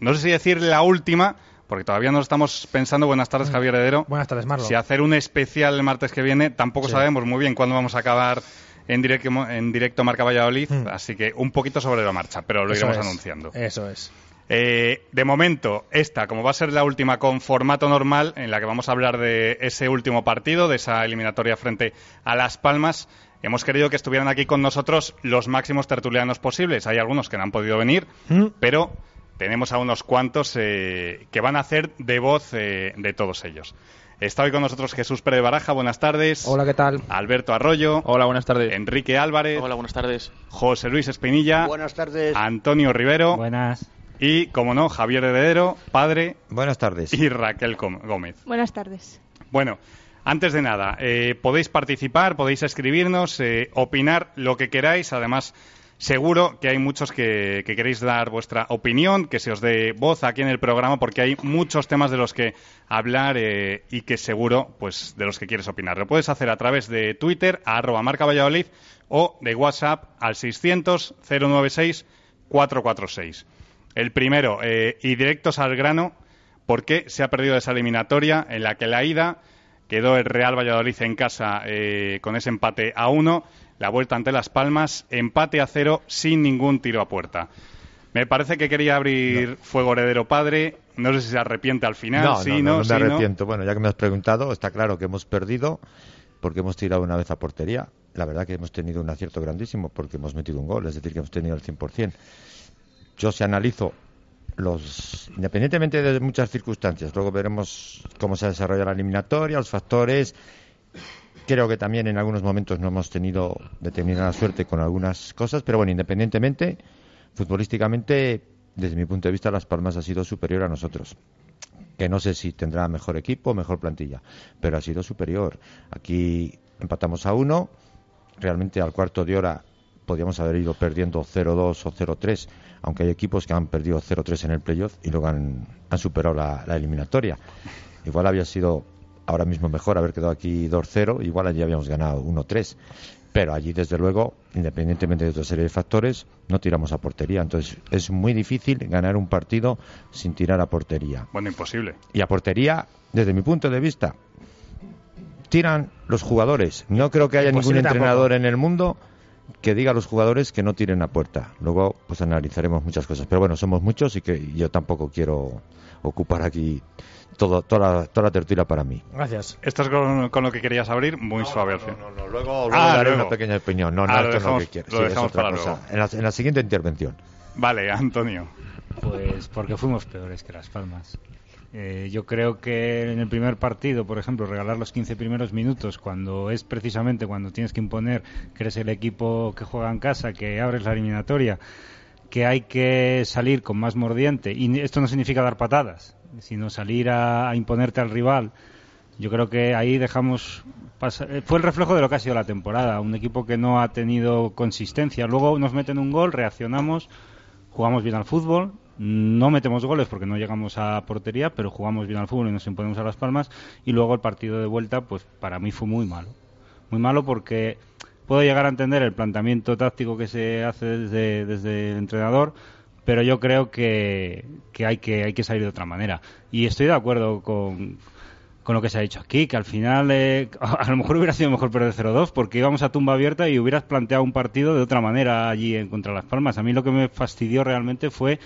No sé si decir la última, porque todavía no estamos pensando. Buenas tardes, Javier Heredero. Buenas tardes, Marlon. Si hacer un especial el martes que viene, tampoco Sí. sabemos muy bien cuándo vamos a acabar en directo, en directo Marca Valladolid, Mm. así que un poquito sobre la marcha, pero lo Eso iremos es. anunciando. Eso es. Eh, de momento, esta, como va a ser la última con formato normal, en la que vamos a hablar de ese último partido, de esa eliminatoria frente a Las Palmas, hemos querido que estuvieran aquí con nosotros los máximos tertulianos posibles. Hay algunos que no han podido venir, Mm. pero tenemos a unos cuantos eh, que van a hacer de voz eh, de todos ellos. Está hoy con nosotros Jesús Pérez Baraja, buenas tardes. Hola, ¿qué tal? Alberto Arroyo. Hola, buenas tardes. Enrique Álvarez. Hola, buenas tardes. José Luis Espinilla. Buenas tardes. Antonio Rivero. Buenas. Y, como no, Javier Heredero, padre. Buenas tardes. Y Raquel Gómez. Buenas tardes. Bueno, antes de nada, eh, podéis participar, podéis escribirnos, eh, opinar lo que queráis. Además, seguro que hay muchos que, que queréis dar vuestra opinión, que se os dé voz aquí en el programa, porque hay muchos temas de los que hablar eh, y que seguro, pues, de los que quieres opinar. Lo puedes hacer a través de Twitter, a arroba marca Valladolid, o de WhatsApp al 600 096 446. El primero, eh, y directos al grano, ¿por qué se ha perdido esa eliminatoria en la que la ida quedó el Real Valladolid en casa eh, con ese empate a uno, la vuelta ante Las Palmas, empate a cero sin ningún tiro a puerta? Me parece que quería abrir fuego heredero padre, no sé si se arrepiente al final, no, sí, no, no, no, no sí, me arrepiento. Bueno, ya que me has preguntado, está claro que hemos perdido porque hemos tirado una vez a portería. La verdad que hemos tenido un acierto grandísimo porque hemos metido un gol, es decir, que hemos tenido el 100%. Yo si analizo los independientemente de muchas circunstancias, luego veremos cómo se desarrolla la eliminatoria, los factores. Creo que también en algunos momentos no hemos tenido determinada suerte con algunas cosas, pero bueno, independientemente, futbolísticamente, desde mi punto de vista, Las Palmas ha sido superior a nosotros que no sé si tendrá mejor equipo o mejor plantilla, pero ha sido superior. Aquí empatamos a uno, realmente al cuarto de hora podíamos haber ido perdiendo 0-2 o 0-3, aunque hay equipos que han perdido 0-3 en el playoff y luego han, superado la, la eliminatoria. Igual había sido ahora mismo mejor haber quedado aquí 2-0, igual allí habíamos ganado 1-3. Pero allí, desde luego, independientemente de otra serie de factores, no tiramos a portería. Entonces, es muy difícil ganar un partido sin tirar a portería. Bueno, imposible. Y a portería, desde mi punto de vista, tiran los jugadores. No creo que haya ningún entrenador tampoco. en el mundo que diga a los jugadores que no tiren a puerta. Luego, pues analizaremos muchas cosas. Pero bueno, somos muchos y que yo tampoco quiero ocupar aquí todo, toda, la, toda la tertulia para mí. Gracias. Esto es con, con lo que querías abrir, muy suave al fin. Luego, luego Ah, daré luego. una pequeña opinión. No, no, Ah, lo esto no es dejamos- lo que quiero. lo Sí, es dejamos otra para cosa. luego. En la, en la siguiente intervención. Vale, Antonio. Pues porque fuimos peores que Las Palmas. Eh, yo creo que en el primer partido, por ejemplo, regalar los 15 primeros minutos, cuando es precisamente cuando tienes que imponer que eres el equipo que juega en casa, que abres la eliminatoria, que hay que salir con más mordiente, y esto no significa dar patadas, sino salir a, imponerte al rival. Yo creo que ahí dejamos eh, fue el reflejo de lo que ha sido la temporada, un equipo que no ha tenido consistencia. Luego nos meten un gol, reaccionamos, jugamos bien al fútbol, no metemos goles porque no llegamos a portería, pero jugamos bien al fútbol y nos imponemos a las palmas. Y luego el partido de vuelta, pues para mí fue muy malo. Muy malo porque puedo llegar a entender el planteamiento táctico que se hace desde, desde el entrenador, pero yo creo que, que, hay que hay que salir de otra manera. Y estoy de acuerdo con, con lo que se ha dicho aquí, que al final eh, a lo mejor hubiera sido mejor perder 0-2 porque íbamos a tumba abierta y hubieras planteado un partido de otra manera allí en contra Las Palmas. A mí lo que me fastidió realmente fue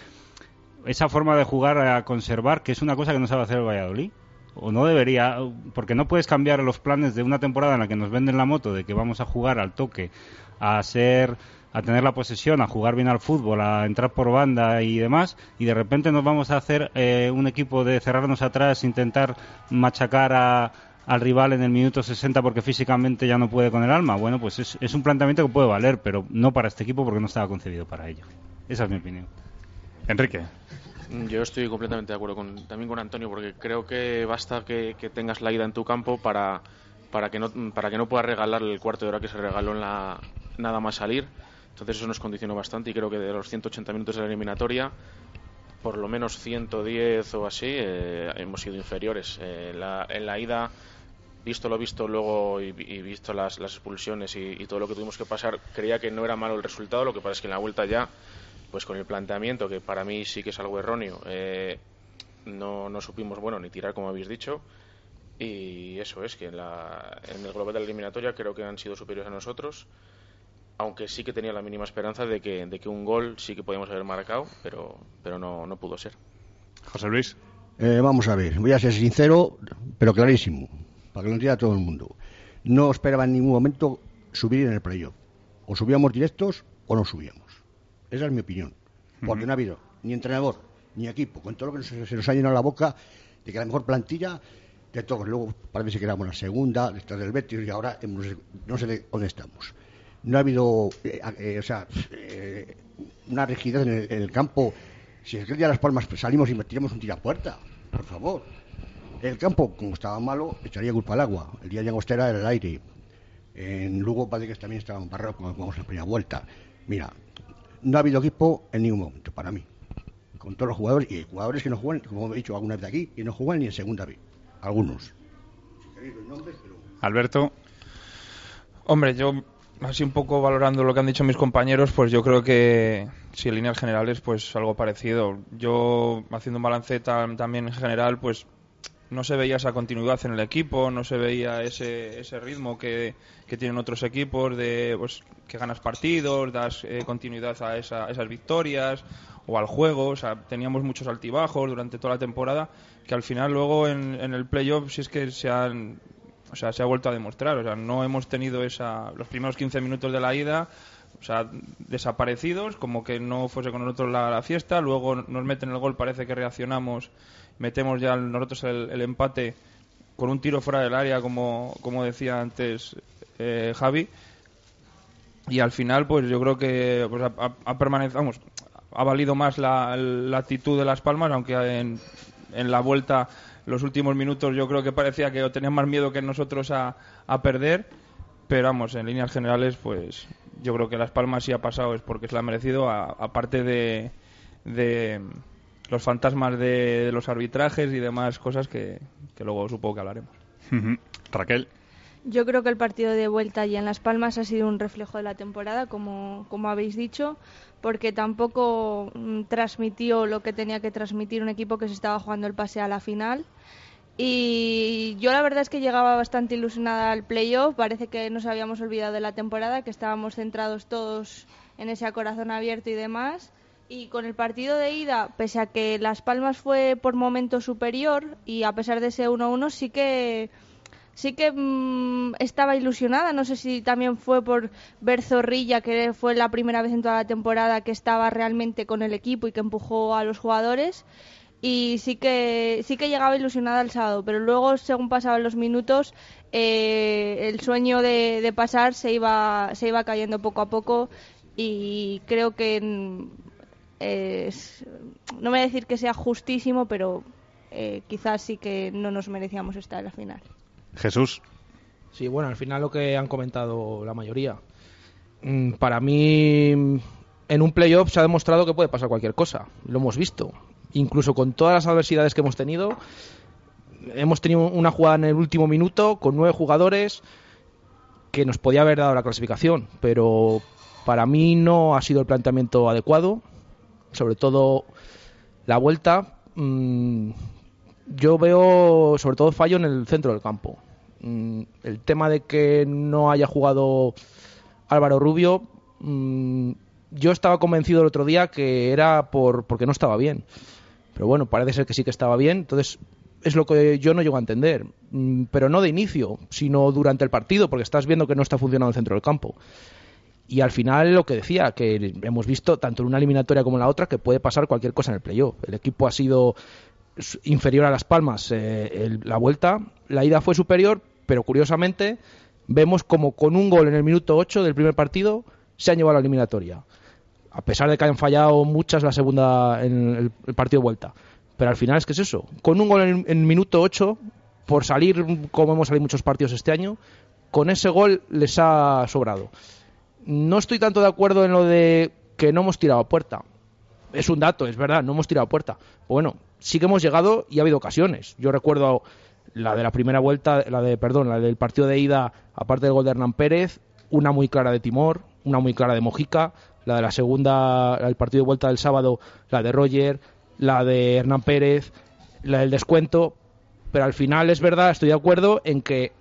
esa forma de jugar a conservar, que es una cosa que no sabe hacer el Valladolid. O no debería, porque no puedes cambiar los planes de una temporada en la que nos venden la moto de que vamos a jugar al toque, a ser a tener la posesión, a jugar bien al fútbol, a entrar por banda y demás, y de repente nos vamos a hacer eh, un equipo de cerrarnos atrás, intentar machacar al rival en el minuto 60 porque físicamente ya no puede con el alma. Bueno, pues es, es un planteamiento que puede valer, pero no para este equipo porque no estaba concebido para ello. Esa es mi opinión. Enrique. Yo estoy completamente de acuerdo con, también con Antonio, porque creo que basta que, tengas la ida en tu campo para, para, que no, para que no puedas regalar el cuarto de hora que se regaló en la, nada más salir. Entonces eso nos condicionó bastante y creo que de los 180 minutos de la eliminatoria, por lo menos 110 o así, eh, hemos sido inferiores. Eh, en la ida visto lo visto luego y, visto las, las expulsiones y, todo lo que tuvimos que pasar, creía que no era malo el resultado. Lo que pasa es que en la vuelta ya, pues con el planteamiento, que para mí sí que es algo erróneo, eh, no, no supimos, bueno, ni tirar como habéis dicho. Y eso es, que en, la, en el global de la eliminatoria creo que han sido superiores a nosotros. Aunque sí que tenía la mínima esperanza de que, de que un gol sí que podíamos haber marcado, pero, pero no, no pudo ser. José Luis. Eh, vamos a ver, voy a ser sincero, pero clarísimo para que lo entienda todo el mundo. No esperaba en ningún momento subir en el playoff. O subíamos directos o no subíamos. Esa es mi opinión. Porque no ha habido ni entrenador, ni equipo, con todo lo que se, nos ha llenado la boca de que la mejor plantilla de todos. Luego parece que éramos la segunda, detrás del Betis, y ahora no sé de dónde estamos. No ha habido, eh, eh, o sea, eh, una rigidez en el, campo. Si es que el día de las palmas salimos y metíamos un tirapuerta, por favor. El campo, como estaba malo, echaría culpa al agua. El día de Agostera era el aire. En Lugo parece que también estaban barrados cuando jugamos la primera vuelta. Mira, no ha habido equipo en ningún momento, para mí. Con todos los jugadores, y hay jugadores que no juegan, como he dicho alguna vez de aquí, y no juegan ni en segunda vez. Algunos. Alberto. Hombre, yo así un poco valorando lo que han dicho mis compañeros, pues yo creo que si en líneas generales, pues algo parecido. Yo haciendo un balance también en general, pues no se veía esa continuidad en el equipo, no se veía ese, ese ritmo que, tienen otros equipos de pues, que ganas partidos, das eh, continuidad a, esas victorias o al juego. O sea, teníamos muchos altibajos durante toda la temporada que al final luego en, el playoff si es que se han o sea, se ha vuelto a demostrar. O sea, no hemos tenido esa, los primeros 15 minutos de la ida, o sea, desaparecidos, como que no fuese con nosotros la fiesta. Luego nos meten el gol, parece que reaccionamos metemos ya nosotros el, empate con un tiro fuera del área, como, como decía antes eh, Javi. Y al final, pues yo creo que pues, ha, permanecido, ha valido más la, actitud de Las Palmas, aunque en, en la vuelta, los últimos minutos, yo creo que parecía que tenían más miedo que nosotros a, a perder. Pero vamos, en líneas generales, pues yo creo que Las Palmas sí ha pasado, es porque se la ha merecido, aparte de los fantasmas de, los arbitrajes y demás cosas que, luego supongo que hablaremos. Raquel. Yo creo que el partido de vuelta allí en Las Palmas ha sido un reflejo de la temporada, como, como habéis dicho, porque tampoco mm, transmitió lo que tenía que transmitir un equipo que se estaba jugando el pase a la final. Y yo la verdad es que llegaba bastante ilusionada al playoff, parece que nos habíamos olvidado de la temporada, que estábamos centrados todos en ese corazón abierto y demás. Y con el partido de ida, pese a que Las Palmas fue por momento superior y a pesar de ese 1-1, sí que sí que mm, estaba ilusionada. No sé si también fue por ver Zorrilla, que fue la primera vez en toda la temporada que estaba realmente con el equipo y que empujó a los jugadores. Y sí que sí que llegaba ilusionada el sábado, pero luego, según pasaban los minutos, eh, el sueño de, de, pasar se iba se iba cayendo poco a poco y creo que no me voy a decir que sea justísimo, pero eh, quizás sí que no nos merecíamos estar en la final. Jesús. Sí, bueno, al final lo que han comentado la mayoría. Mm, para mí, en un playoff se ha demostrado que puede pasar cualquier cosa. Lo hemos visto. Incluso con todas las adversidades que hemos tenido, hemos tenido una jugada en el último minuto con nueve jugadores que nos podía haber dado la clasificación, pero para mí no ha sido el planteamiento adecuado sobre todo la vuelta. Mm, yo veo sobre todo fallo en el centro del campo. Mm, el tema de que no haya jugado Álvaro Rubio, mm, yo estaba convencido el otro día que era por porque no estaba bien. Pero bueno, parece ser que sí que estaba bien. Entonces, es lo que yo no llego a entender. Pero no de inicio, sino durante el partido, porque estás viendo que no está funcionando el centro del campo. Y al final lo que decía, que hemos visto tanto en una eliminatoria como en la otra que puede pasar cualquier cosa en el playoff. El equipo ha sido inferior a Las Palmas eh, la vuelta, la ida fue superior, pero curiosamente vemos como con un gol en el minuto 8 del primer partido se han llevado a la eliminatoria. a pesar de que hayan fallado muchas la segunda en el, el partido de vuelta. Pero al final es que es eso, con un gol en, en minuto 8, por salir como hemos salido muchos partidos este año, con ese gol les ha sobrado. No estoy tanto de acuerdo en lo de que no hemos tirado puerta. Es un dato, es verdad, no hemos tirado puerta. Bueno, sí que hemos llegado y ha habido ocasiones. Yo recuerdo la de la primera vuelta, la de, perdón, la del partido de ida, aparte del gol de Hernán Pérez, una muy clara de Timor, una muy clara de Mojica, la de la segunda, el partido de vuelta del sábado, la de Roger, la de Hernán Pérez, la del descuento, pero al final es verdad, estoy de acuerdo en que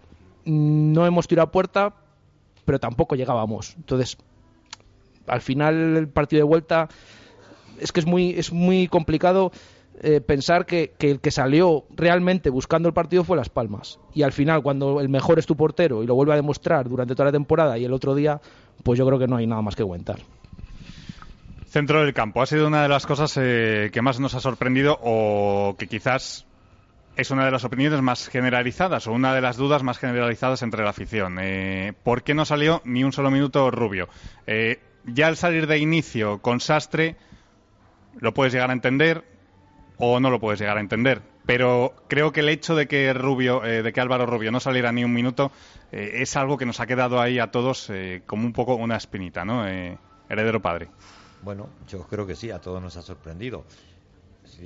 no hemos tirado puerta, pero tampoco llegábamos. Entonces, al final el partido de vuelta es que es muy, es muy complicado eh, pensar que, que, el que salió realmente buscando el partido fue Las Palmas. Y al final, cuando el mejor es tu portero y lo vuelve a demostrar durante toda la temporada y el otro día, pues yo creo que no hay nada más que aguantar. Centro del campo. Ha sido una de las cosas eh, que más nos ha sorprendido o que quizás es una de las opiniones más generalizadas o una de las dudas más generalizadas entre la afición. Eh, ¿Por qué no salió ni un solo minuto Rubio? Eh, ya al salir de inicio con Sastre, lo puedes llegar a entender o no lo puedes llegar a entender. Pero creo que el hecho de que Rubio, eh, de que Álvaro Rubio no saliera ni un minuto, eh, es algo que nos ha quedado ahí a todos eh, como un poco una espinita, ¿no? heredero padre. Bueno, yo creo que sí, a todos nos ha sorprendido.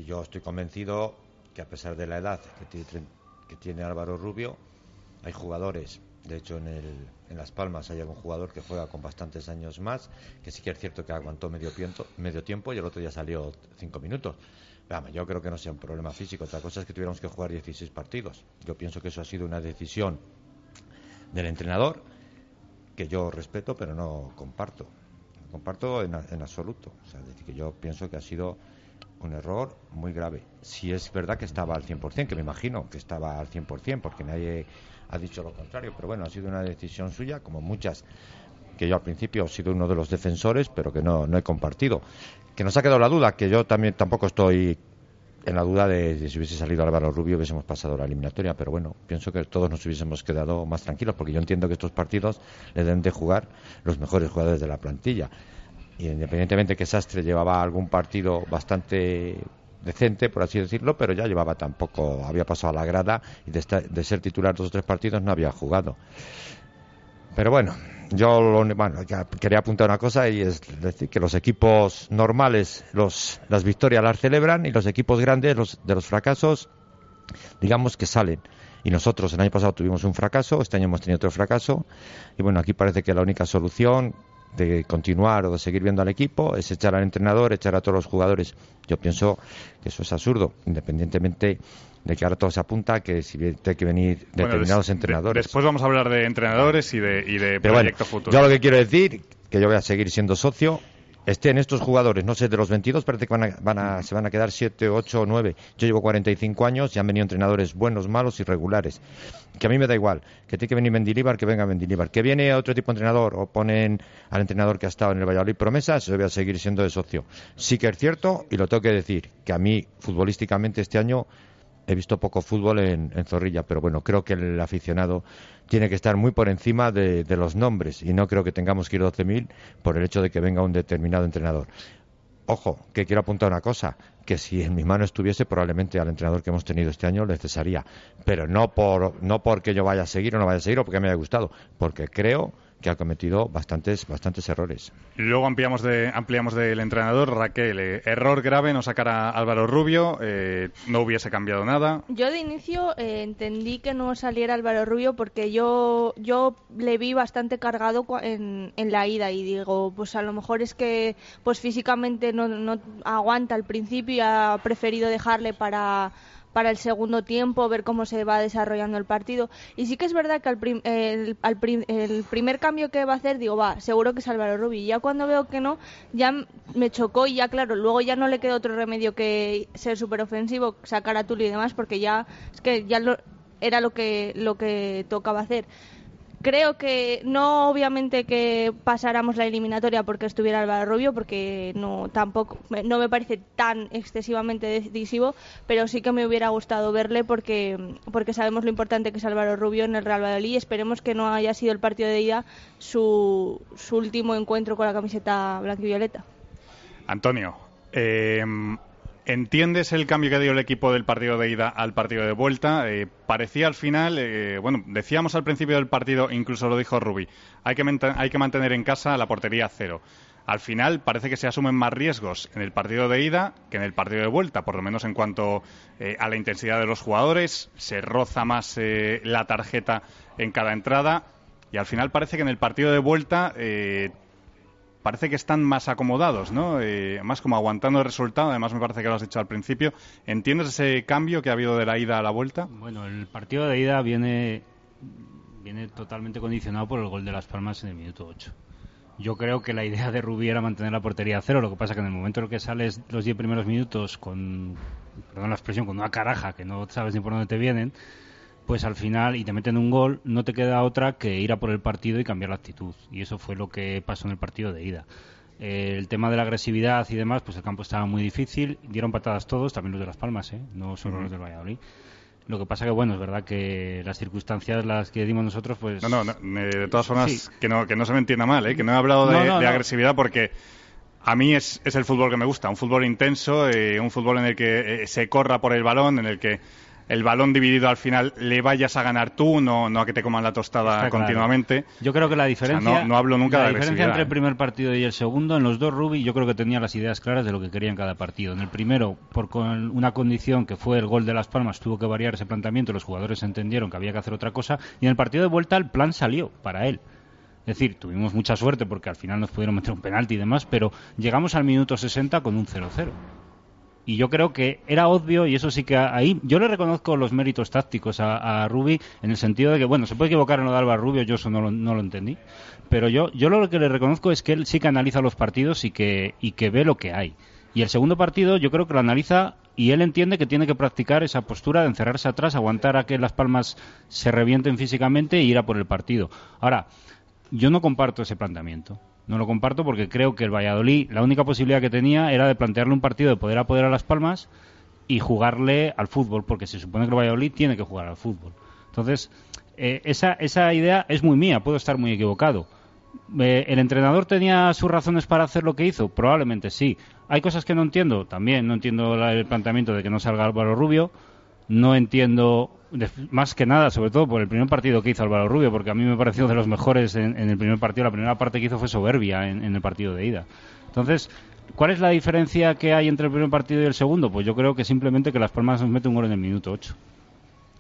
Yo estoy convencido que a pesar de la edad que tiene, Álvaro Rubio, hay jugadores de hecho, en, el, en Las Palmas hay algún jugador que juega con bastantes años más, que sí que es cierto que aguantó medio tiempo, medio tiempo y el otro día salió cinco minutos. Vamos, yo creo que no sea un problema físico. Otra cosa es que tuviéramos que jugar 16 partidos. Yo pienso que eso ha sido una decisión del entrenador que yo respeto, pero no comparto. No comparto en, en absoluto. O sea, decir, que yo pienso que ha sido un error muy grave. Si es verdad que estaba al 100%, que me imagino que estaba al 100%, porque nadie ha dicho lo contrario, pero bueno, ha sido una decisión suya, como muchas que yo al principio he sido uno de los defensores, pero que no, no he compartido. Que nos ha quedado la duda, que yo también tampoco estoy en la duda de, si hubiese salido Álvaro Rubio hubiésemos pasado la eliminatoria, pero bueno, pienso que todos nos hubiésemos quedado más tranquilos, porque yo entiendo que estos partidos le deben de jugar los mejores jugadores de la plantilla. Y independientemente que Sastre llevaba algún partido bastante decente, por así decirlo, pero ya llevaba tampoco, había pasado a la grada y de, estar, de ser titular dos o tres partidos no había jugado. Pero bueno, yo lo, bueno, quería apuntar una cosa y es decir que los equipos normales los, las victorias las celebran y los equipos grandes los, de los fracasos, digamos que salen. Y nosotros el año pasado tuvimos un fracaso, este año hemos tenido otro fracaso. Y bueno, aquí parece que la única solución de continuar o de seguir viendo al equipo es echar al entrenador, echar a todos los jugadores. Yo pienso que eso es absurdo, independientemente de que ahora todo se apunta que si tiene que venir determinados bueno, entrenadores. después vamos a hablar de entrenadores y de, y de proyecto bueno, futuro. Yo lo que quiero decir que yo voy a seguir siendo socio estén estos jugadores, no sé, de los 22 parece que van a, van a, se van a quedar 7, 8 o 9. Yo llevo 45 años y han venido entrenadores buenos, malos y regulares. Que a mí me da igual, que tiene que venir Mendilibar, que venga Mendilibar. Que viene otro tipo de entrenador o ponen al entrenador que ha estado en el Valladolid promesas, yo voy a seguir siendo de socio. Sí que es cierto, y lo tengo que decir, que a mí futbolísticamente este año he visto poco fútbol en, Zorrilla, pero bueno, creo que el aficionado tiene que estar muy por encima de, de los nombres y no creo que tengamos que ir 12.000 por el hecho de que venga un determinado entrenador. Ojo, que quiero apuntar una cosa, que si en mi mano estuviese probablemente al entrenador que hemos tenido este año le cesaría, pero no por no porque yo vaya a seguir o no vaya a seguir o porque me haya gustado, porque creo que ha cometido bastantes bastantes errores. Luego ampliamos de, ampliamos del entrenador, Raquel. Eh, error grave no sacar a Álvaro Rubio, eh, no hubiese cambiado nada. Yo de inicio eh, entendí que no saliera Álvaro Rubio porque yo, yo le vi bastante cargado en, en, la ida y digo, pues a lo mejor es que pues físicamente no, no aguanta al principio y ha preferido dejarle para para el segundo tiempo, ver cómo se va desarrollando el partido. Y sí que es verdad que al el, primer cambio que va a hacer, digo, va, seguro que es Álvaro Rubio. Ya cuando veo que no, ya me chocó y ya, claro, luego ya no le quedó otro remedio que ser súper ofensivo, sacar a Tulio y demás, porque ya, es que ya lo, era lo que, lo que tocaba hacer creo que no obviamente que pasáramos la eliminatoria porque estuviera Álvaro Rubio porque no tampoco no me parece tan excesivamente decisivo pero sí que me hubiera gustado verle porque porque sabemos lo importante que es Álvaro Rubio en el Real Valladolid y esperemos que no haya sido el partido de ida su, su último encuentro con la camiseta blanquivioleta. Antonio, eh, ¿entiendes el cambio que dio el equipo del partido de ida al partido de vuelta? Eh, parecía al final, eh, bueno, decíamos al principio del partido, incluso lo dijo Rubi, hay que, hay que mantener en casa la portería cero. Al final parece que se asumen más riesgos en el partido de ida que en el partido de vuelta, por lo menos en cuanto a la intensidad de los jugadores, se roza más la tarjeta en cada entrada y al final parece que en el partido de vuelta parece que están más acomodados, ¿no? Eh, más como aguantando el resultado. Además, me parece que lo has dicho al principio. ¿Entiendes ese cambio que ha habido de la ida a la vuelta? Bueno, el partido de ida viene, viene totalmente condicionado por el gol de Las Palmas en el minuto 8. Yo creo que la idea de Rubí era mantener la portería a cero. Lo que pasa que en el momento en el que sales los 10 primeros minutos con, perdón la expresión, con una caraja que no sabes ni por dónde te vienen, pues al final y te meten un gol, no te queda otra que ir a por el partido y cambiar la actitud. Y eso fue lo que pasó en el partido de ida. Eh, el tema de la agresividad y demás, pues el campo estaba muy difícil. Dieron patadas todos, también los de Las Palmas, ¿eh? no solo los del Valladolid. Lo que pasa que, bueno, es verdad que las circunstancias las que dimos nosotros, pues... No, no, de todas formas, que, no, que no se me entienda mal, ¿eh? que no he hablado de, agresividad porque a mí es, es, el fútbol que me gusta, un fútbol intenso, eh, un fútbol en el que eh, se corra por el balón, en el que el balón dividido al final le vayas a ganar tú, no, no a que te coman la tostada continuamente. Yo creo que la diferencia, no, hablo nunca la de diferencia entre el primer partido y el segundo, en los dos Rubi, yo creo que tenía las ideas claras de lo que quería en cada partido. En el primero, por con una condición que fue el gol de Las Palmas, tuvo que variar ese planteamiento, los jugadores entendieron que había que hacer otra cosa, y en el partido de vuelta el plan salió para él. Es decir, tuvimos mucha suerte porque al final nos pudieron meter un penalti y demás, pero llegamos al minuto 60 con un 0-0 y yo creo que era obvio y eso sí que ahí yo le reconozco los méritos tácticos a, a Rubi en el sentido de que bueno se puede equivocar en lo de Alba Rubio yo eso no lo, no lo entendí pero yo yo lo que le reconozco es que él sí que analiza los partidos y que y que ve lo que hay. Y el segundo partido yo creo que lo analiza y él entiende que tiene que practicar esa postura de encerrarse atrás aguantar a que las palmas se revienten físicamente e ir a por el partido. Ahora yo no comparto ese planteamiento no lo comparto porque creo que el Valladolid, la única posibilidad que tenía era de plantearle un partido de poder a poder a Las Palmas y jugarle al fútbol, porque se supone que el Valladolid tiene que jugar al fútbol. Entonces, eh, esa, esa idea es muy mía, puedo estar muy equivocado. Eh, ¿El entrenador tenía sus razones para hacer lo que hizo? Probablemente sí. ¿Hay cosas que no entiendo? También no entiendo el planteamiento de que no salga Álvaro Rubio. No entiendo más que nada, sobre todo por el primer partido que hizo Álvaro Rubio, porque a mí me pareció de los mejores en, el primer partido. La primera parte que hizo fue soberbia en, el partido de ida. Entonces, ¿cuál es la diferencia que hay entre el primer partido y el segundo? Pues yo creo que simplemente que Las Palmas nos mete un gol en el minuto 8.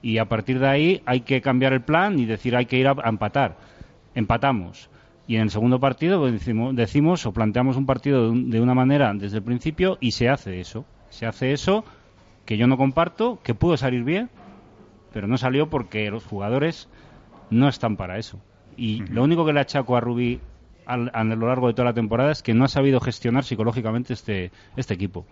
Y a partir de ahí hay que cambiar el plan y decir hay que ir a, empatar. Empatamos. Y en el segundo partido pues, decimos, o planteamos un partido de una manera desde el principio y se hace eso. Se hace eso que yo no comparto, que pudo salir bien, pero no salió porque los jugadores no están para eso. Y lo único que le achaco a Rubí a lo largo de toda la temporada es que no ha sabido gestionar psicológicamente este, este equipo.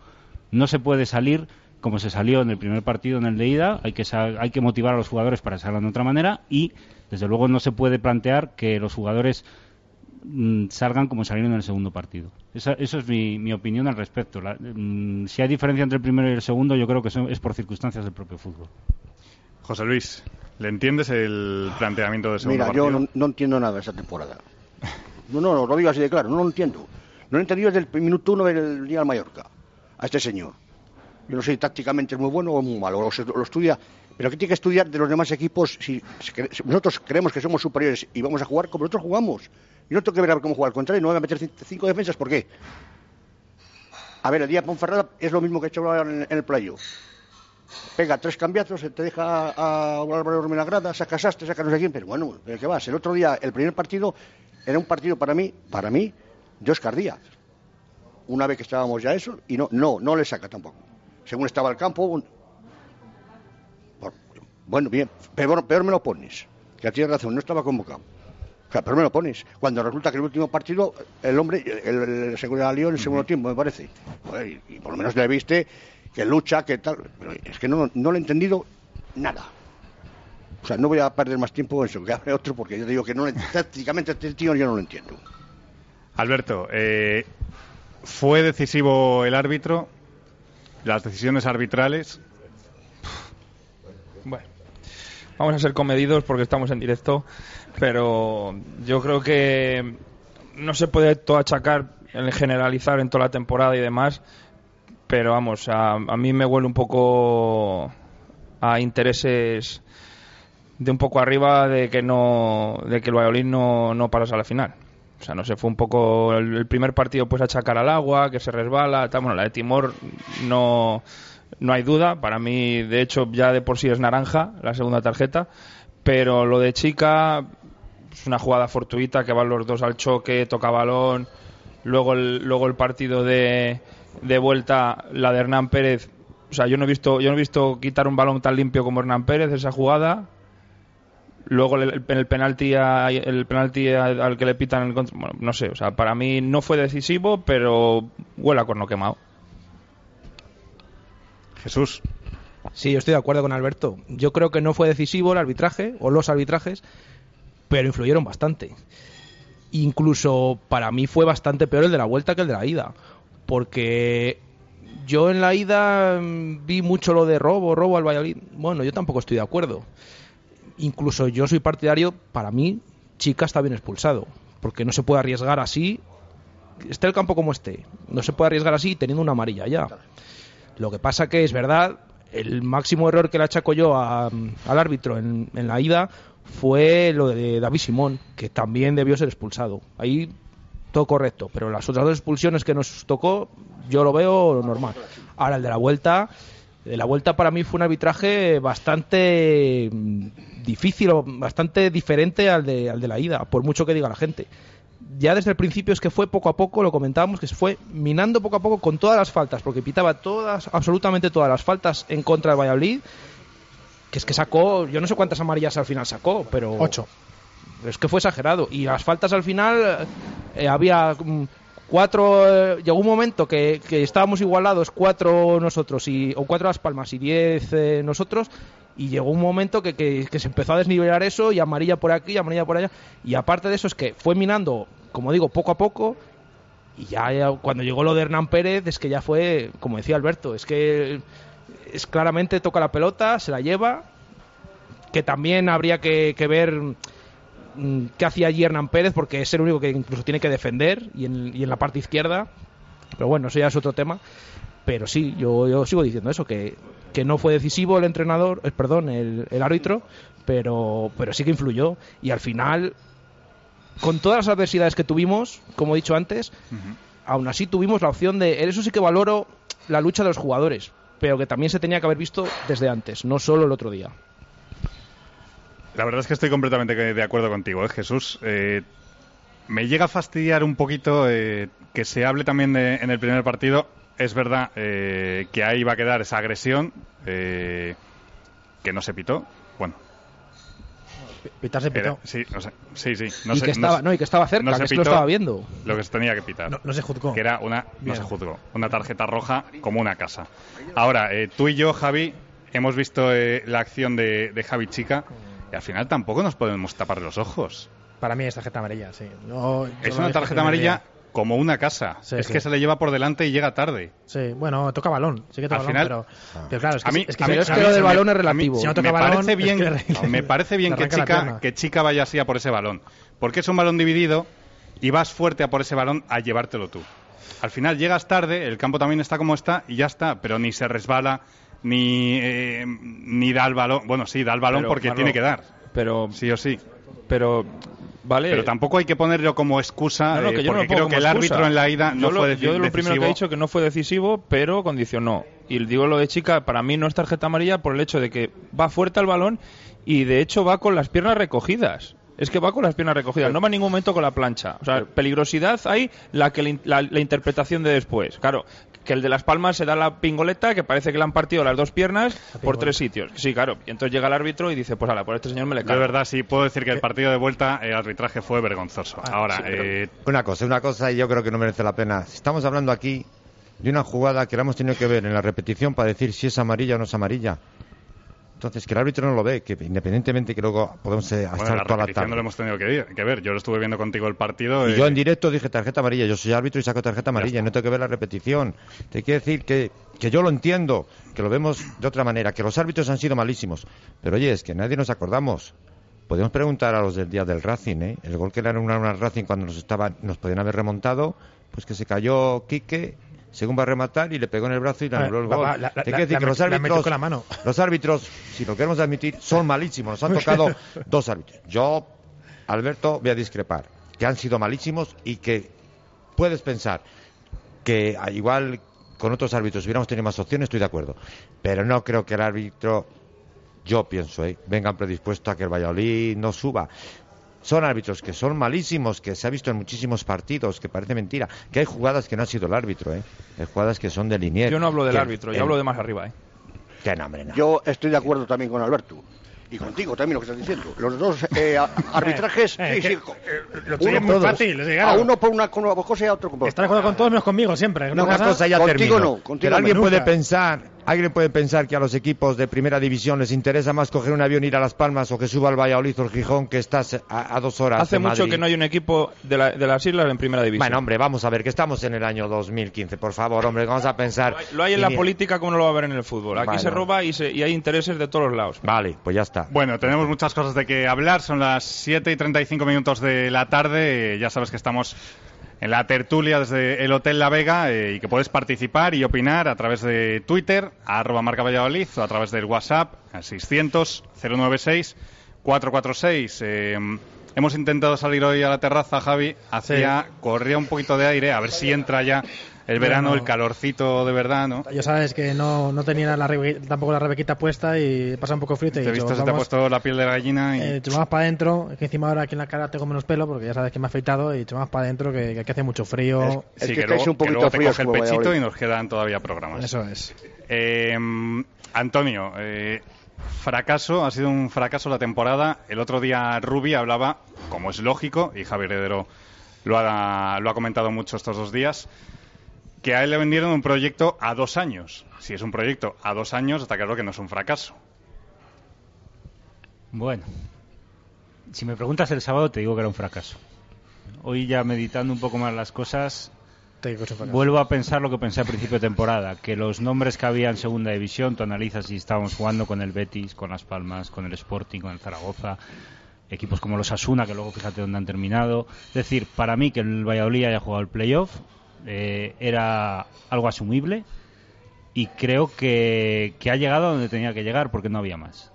No se puede salir como se salió en el primer partido en el de ida, hay que, hay que motivar a los jugadores para salir de otra manera y desde luego no se puede plantear que los jugadores mm, salgan como salieron en el segundo partido. Esa, eso es mi, opinión al respecto. Mm, si hay diferencia entre el primero y el segundo, yo creo que es por circunstancias del propio fútbol. José Luis, ¿le entiendes el planteamiento de segundo Mira, yo no, entiendo nada de esa temporada. No, no, lo digo así de claro, no lo entiendo. No lo he entendido desde el minuto uno del día al Mallorca, a este señor. Yo no sé si tácticamente es muy bueno o muy malo, lo, estudia. Pero ¿qué tiene que estudiar de los demás equipos si, nosotros creemos que somos superiores y vamos a jugar como nosotros jugamos? Y no tengo que ver cómo jugar al contrario, no voy a meter cinco defensas, ¿por qué? A ver, el día Ponferrada es lo mismo que he hecho en, en el playoff pega tres cambiazos, te deja a Álvaro en la grada, saca Sastre, saca no sé quién, pero bueno, ¿qué vas? El otro día, el primer partido, era un partido para mí, para mí, de Oscar Díaz. Una vez que estábamos ya eso, y no, no, no le saca tampoco. Según estaba el campo, bueno, bien, peor, peor me lo pones, que tienes razón, no estaba convocado. O sea, pero me lo pones. Cuando resulta que el último partido, el hombre, el, el, seguridad en el segundo tiempo, me parece. y, por lo menos le viste que lucha, que tal. es que no, no lo he entendido nada. O sea, no voy a perder más tiempo en eso, que hable otro, porque yo digo que no, tácticamente este tío yo no lo entiendo. Alberto, eh, ¿fue decisivo el árbitro? ¿Las decisiones arbitrales? Bueno, vamos a ser comedidos porque estamos en directo, pero yo creo que no se puede todo achacar el generalizar en toda la temporada y demás, pero vamos, a, a mí me huele un poco a intereses de un poco arriba de que no de que el Valladolid no, no pasase a la final. O sea, no sé, fue un poco el, primer partido pues achacar al agua, que se resbala, tal. bueno, la de Timor no no hay duda, para mí de hecho ya de por sí es naranja la segunda tarjeta, pero lo de Chica es una jugada fortuita que van los dos al choque, toca balón, luego el, luego el partido de, de vuelta, la de Hernán Pérez, o sea, yo no he visto yo no he visto quitar un balón tan limpio como Hernán Pérez esa jugada. Luego el, el penalti a- el penalti a- al que le pitan el contra- bueno, no sé, o sea, para mí no fue decisivo, pero huele a corno quemado. Jesús. Sí, yo estoy de acuerdo con Alberto. Yo creo que no fue decisivo el arbitraje o los arbitrajes, pero influyeron bastante. Incluso para mí fue bastante peor el de la vuelta que el de la ida, porque yo en la ida mm, vi mucho lo de robo, robo al Valladolid. Bueno, yo tampoco estoy de acuerdo. Incluso yo soy partidario, para mí, Chica está bien expulsado, porque no se puede arriesgar así, esté el campo como esté, no se puede arriesgar así teniendo una amarilla ya. Lo que pasa que es verdad, el máximo error que le achaco yo a- al árbitro en, en la ida fue lo de David Simón, que también debió ser expulsado. Ahí todo correcto, pero las otras dos expulsiones que nos tocó, yo lo veo normal. Ahora el de la vuelta, de la vuelta para mí fue un arbitraje bastante mm, difícil o bastante diferente al de, al de la ida, por mucho que diga la gente ya desde el principio es que fue poco a poco, lo comentábamos, que se fue minando poco a poco con todas las faltas, porque pitaba todas, absolutamente todas las faltas en contra de Valladolid, que es que sacó, yo no sé cuántas amarillas al final sacó, pero... Ocho. Es que fue exagerado. Y las faltas al final eh, había mm, cuatro... eh, llegó un momento que, que estábamos igualados, cuatro nosotros, y, o cuatro Las Palmas y diez eh, nosotros, y llegó un momento que, que- se empezó a desnivelar eso y amarilla por aquí y amarilla por allá y aparte de eso es que fue minando como digo poco a poco y ya, cuando llegó lo de Hernán Pérez es que ya fue como decía Alberto es que es claramente toca la pelota se la lleva que también habría que, ver qué hacía allí Hernán Pérez porque es el único que incluso tiene que defender y en, y en la parte izquierda pero bueno eso ya es otro tema pero sí, yo, yo sigo diciendo eso, que, que no fue decisivo el entrenador, eh, perdón, el, el árbitro, pero, pero sí que influyó. Y al final, con todas las adversidades que tuvimos, como he dicho antes, aún así tuvimos la opción de. Eso sí que valoro la lucha de los jugadores, pero que también se tenía que haber visto desde antes, no solo el otro día. La verdad es que estoy completamente de acuerdo contigo, ¿eh, Jesús. Eh, me llega a fastidiar un poquito eh, que se hable también de- en el primer partido. Es verdad eh, que ahí va a quedar esa agresión eh, que no se pitó. Bueno, Pitarse era- pitó. sí, no sé, sí, sí. No y, se- que estaba, se- no, y que estaba cerca, no se que es que lo pitó estaba viendo. Lo que se tenía que pitar. No, no se juzgó. Que era una. No Bien. se juzgó. Una tarjeta roja como una casa. Ahora, eh, tú y yo, Javi, hemos visto eh, la acción de, de Javi Chica al final tampoco nos podemos tapar los ojos. Para mí es tarjeta amarilla, sí. No, Es una tarjeta amarilla como una casa. Sí, es sí. que se le lleva por delante y llega tarde. Sí, bueno, toca balón. Sí que toca Al balón, final- pero, pero claro, es que, a mí, es que a mí- es que lo del me- balón es mí relativo. Si no toca me balón, parece es bien, que me parece bien que chica, que chica vaya así a por ese balón. Porque es un balón dividido y vas fuerte a por ese balón a llevártelo tú. Al final llegas tarde, el campo también está como está y ya está, pero ni se resbala, ni, eh, ni da el balón. Bueno, sí, da el balón Pero, porque tiene que dar, Pero, sí o sí. pero, vale. Pero tampoco hay que ponerlo como excusa, No, no, eh, que yo no porque lo pongo creo que como el excusa. árbitro en la ida no yo lo, fue deci- Yo lo primero que he dicho que no fue decisivo, pero condicionó. Y digo lo de chica, para mí no es tarjeta amarilla por el hecho de que va fuerte al balón y de hecho va con las piernas recogidas. Es que va con las piernas recogidas, no va en ningún momento con la plancha. O sea, peligrosidad hay la que le- la, la interpretación de después. Claro, que el de las palmas se da la pingoleta, que parece que le han partido las dos piernas por tres sitios. Sí, claro. Y entonces llega el árbitro y dice, pues ala, por este señor me le cago. de verdad sí puedo decir que el partido de vuelta el arbitraje fue vergonzoso. Ahora, sí, pero- eh, Una cosa, una cosa y yo creo que no merece la pena. Estamos hablando aquí de una jugada que la hemos tenido que ver en la repetición para decir si es amarilla o no es amarilla. Entonces, que el árbitro no lo ve, que independientemente que luego podemos eh, bueno, estar la toda la tarde. no lo hemos tenido que, que ver. Yo lo estuve viendo contigo el partido. Y yo en directo dije tarjeta amarilla, yo soy árbitro y saco tarjeta amarilla, no tengo que ver la repetición. Te quiero decir que, que yo lo entiendo, que lo vemos de otra manera, que los árbitros han sido malísimos. Pero oye, es que nadie nos acordamos. Podemos preguntar a los del día del Racing, ¿eh? El gol que le dieron a Racing cuando nos estaban, nos podían haber remontado, Pues que se cayó Quique según va a rematar y le pegó en el brazo y le A ver, anuló el gol. la- la- Te quiero decir la que los árbitros, con la mano. los árbitros, si lo queremos admitir, son malísimos. Nos han tocado dos árbitros. Yo, Alberto, voy a discrepar, que han sido malísimos y que puedes pensar que al igual con otros árbitros hubiéramos tenido más opciones, estoy de acuerdo. Pero no creo que el árbitro, yo pienso, ¿eh? vengan predispuesto a que el Valladolid no suba. Son árbitros que son malísimos, que se ha visto en muchísimos partidos, que parece mentira. Que hay jugadas que no ha sido el árbitro, ¿eh? Hay jugadas que son de linier. Yo no hablo del Que- árbitro, yo el- hablo de más arriba, ¿eh? Que no, hombre, no. Yo estoy de acuerdo también con Alberto. Y contigo también lo que estás diciendo. Los dos eh, arbitrajes, Eh, sí, que- sí, eh, lo es muy fácil, A uno por una, con una cosa y a otro con otra. Está de acuerdo con todos menos conmigo siempre. Una cosa ya Contigo termino. no, contigo Pero alguien no. puede pensar, alguien puede pensar que a los equipos de primera división les interesa más coger un avión ir a Las Palmas o que suba al Valladolid o el Gijón que estás a, a dos horas Hace de mucho Madrid. que no hay un equipo de, la- de las islas en primera división. Bueno, hombre, vamos a ver, que estamos en el año 2015, por favor, hombre, vamos a pensar. lo hay en la Y- política como no lo va a ver en el fútbol. Aquí Vale. se roba y, se- y hay intereses de todos los lados. Vale, pues ya está. Bueno, tenemos muchas cosas de que hablar. Son las 7 y 35 minutos de la tarde. Ya sabes que estamos en la tertulia desde el Hotel La Vega eh, y que puedes participar y opinar a través de Twitter, a arroba marca Valladolid, o a través del WhatsApp, al 600-096-446. Eh, hemos intentado salir hoy a la terraza, Javi. Hacía, corría un poquito de aire, a ver si entra ya el verano, Bueno. el calorcito de verdad, ¿no? Ya sabes que no, no tenía la Rebe- tampoco la rebequita puesta y pasa un poco frío. y Te he visto, se te ha puesto la piel de gallina y... eh, te para adentro. Que encima ahora aquí en la cara tengo menos pelo porque ya sabes que me ha afeitado y te para adentro que, que aquí hace mucho frío. Es Sí, que luego, un que poquito luego te fríos coge el pechito y nos quedan todavía programas. Eso es. Eh, Antonio, eh, fracaso, ha sido un fracaso la temporada. El otro día Rubi hablaba, como es lógico, y Javier Heredero lo ha, lo ha comentado mucho estos dos días, que a él le vendieron un proyecto a dos años. Si es un proyecto a dos años, está claro que no es un fracaso. Bueno, si me preguntas el sábado te digo que era un fracaso. Hoy ya meditando un poco más las cosas, vuelvo a pensar lo que pensé al principio de temporada, que los nombres que había en segunda división, tú analizas si estábamos jugando con el Betis, con Las Palmas, con el Sporting, con el Zaragoza, equipos como los Asuna, que luego fíjate dónde han terminado. Es decir, para mí que el Valladolid haya jugado el playoff eh, era algo asumible y creo que, que ha llegado a donde tenía que llegar porque no había más.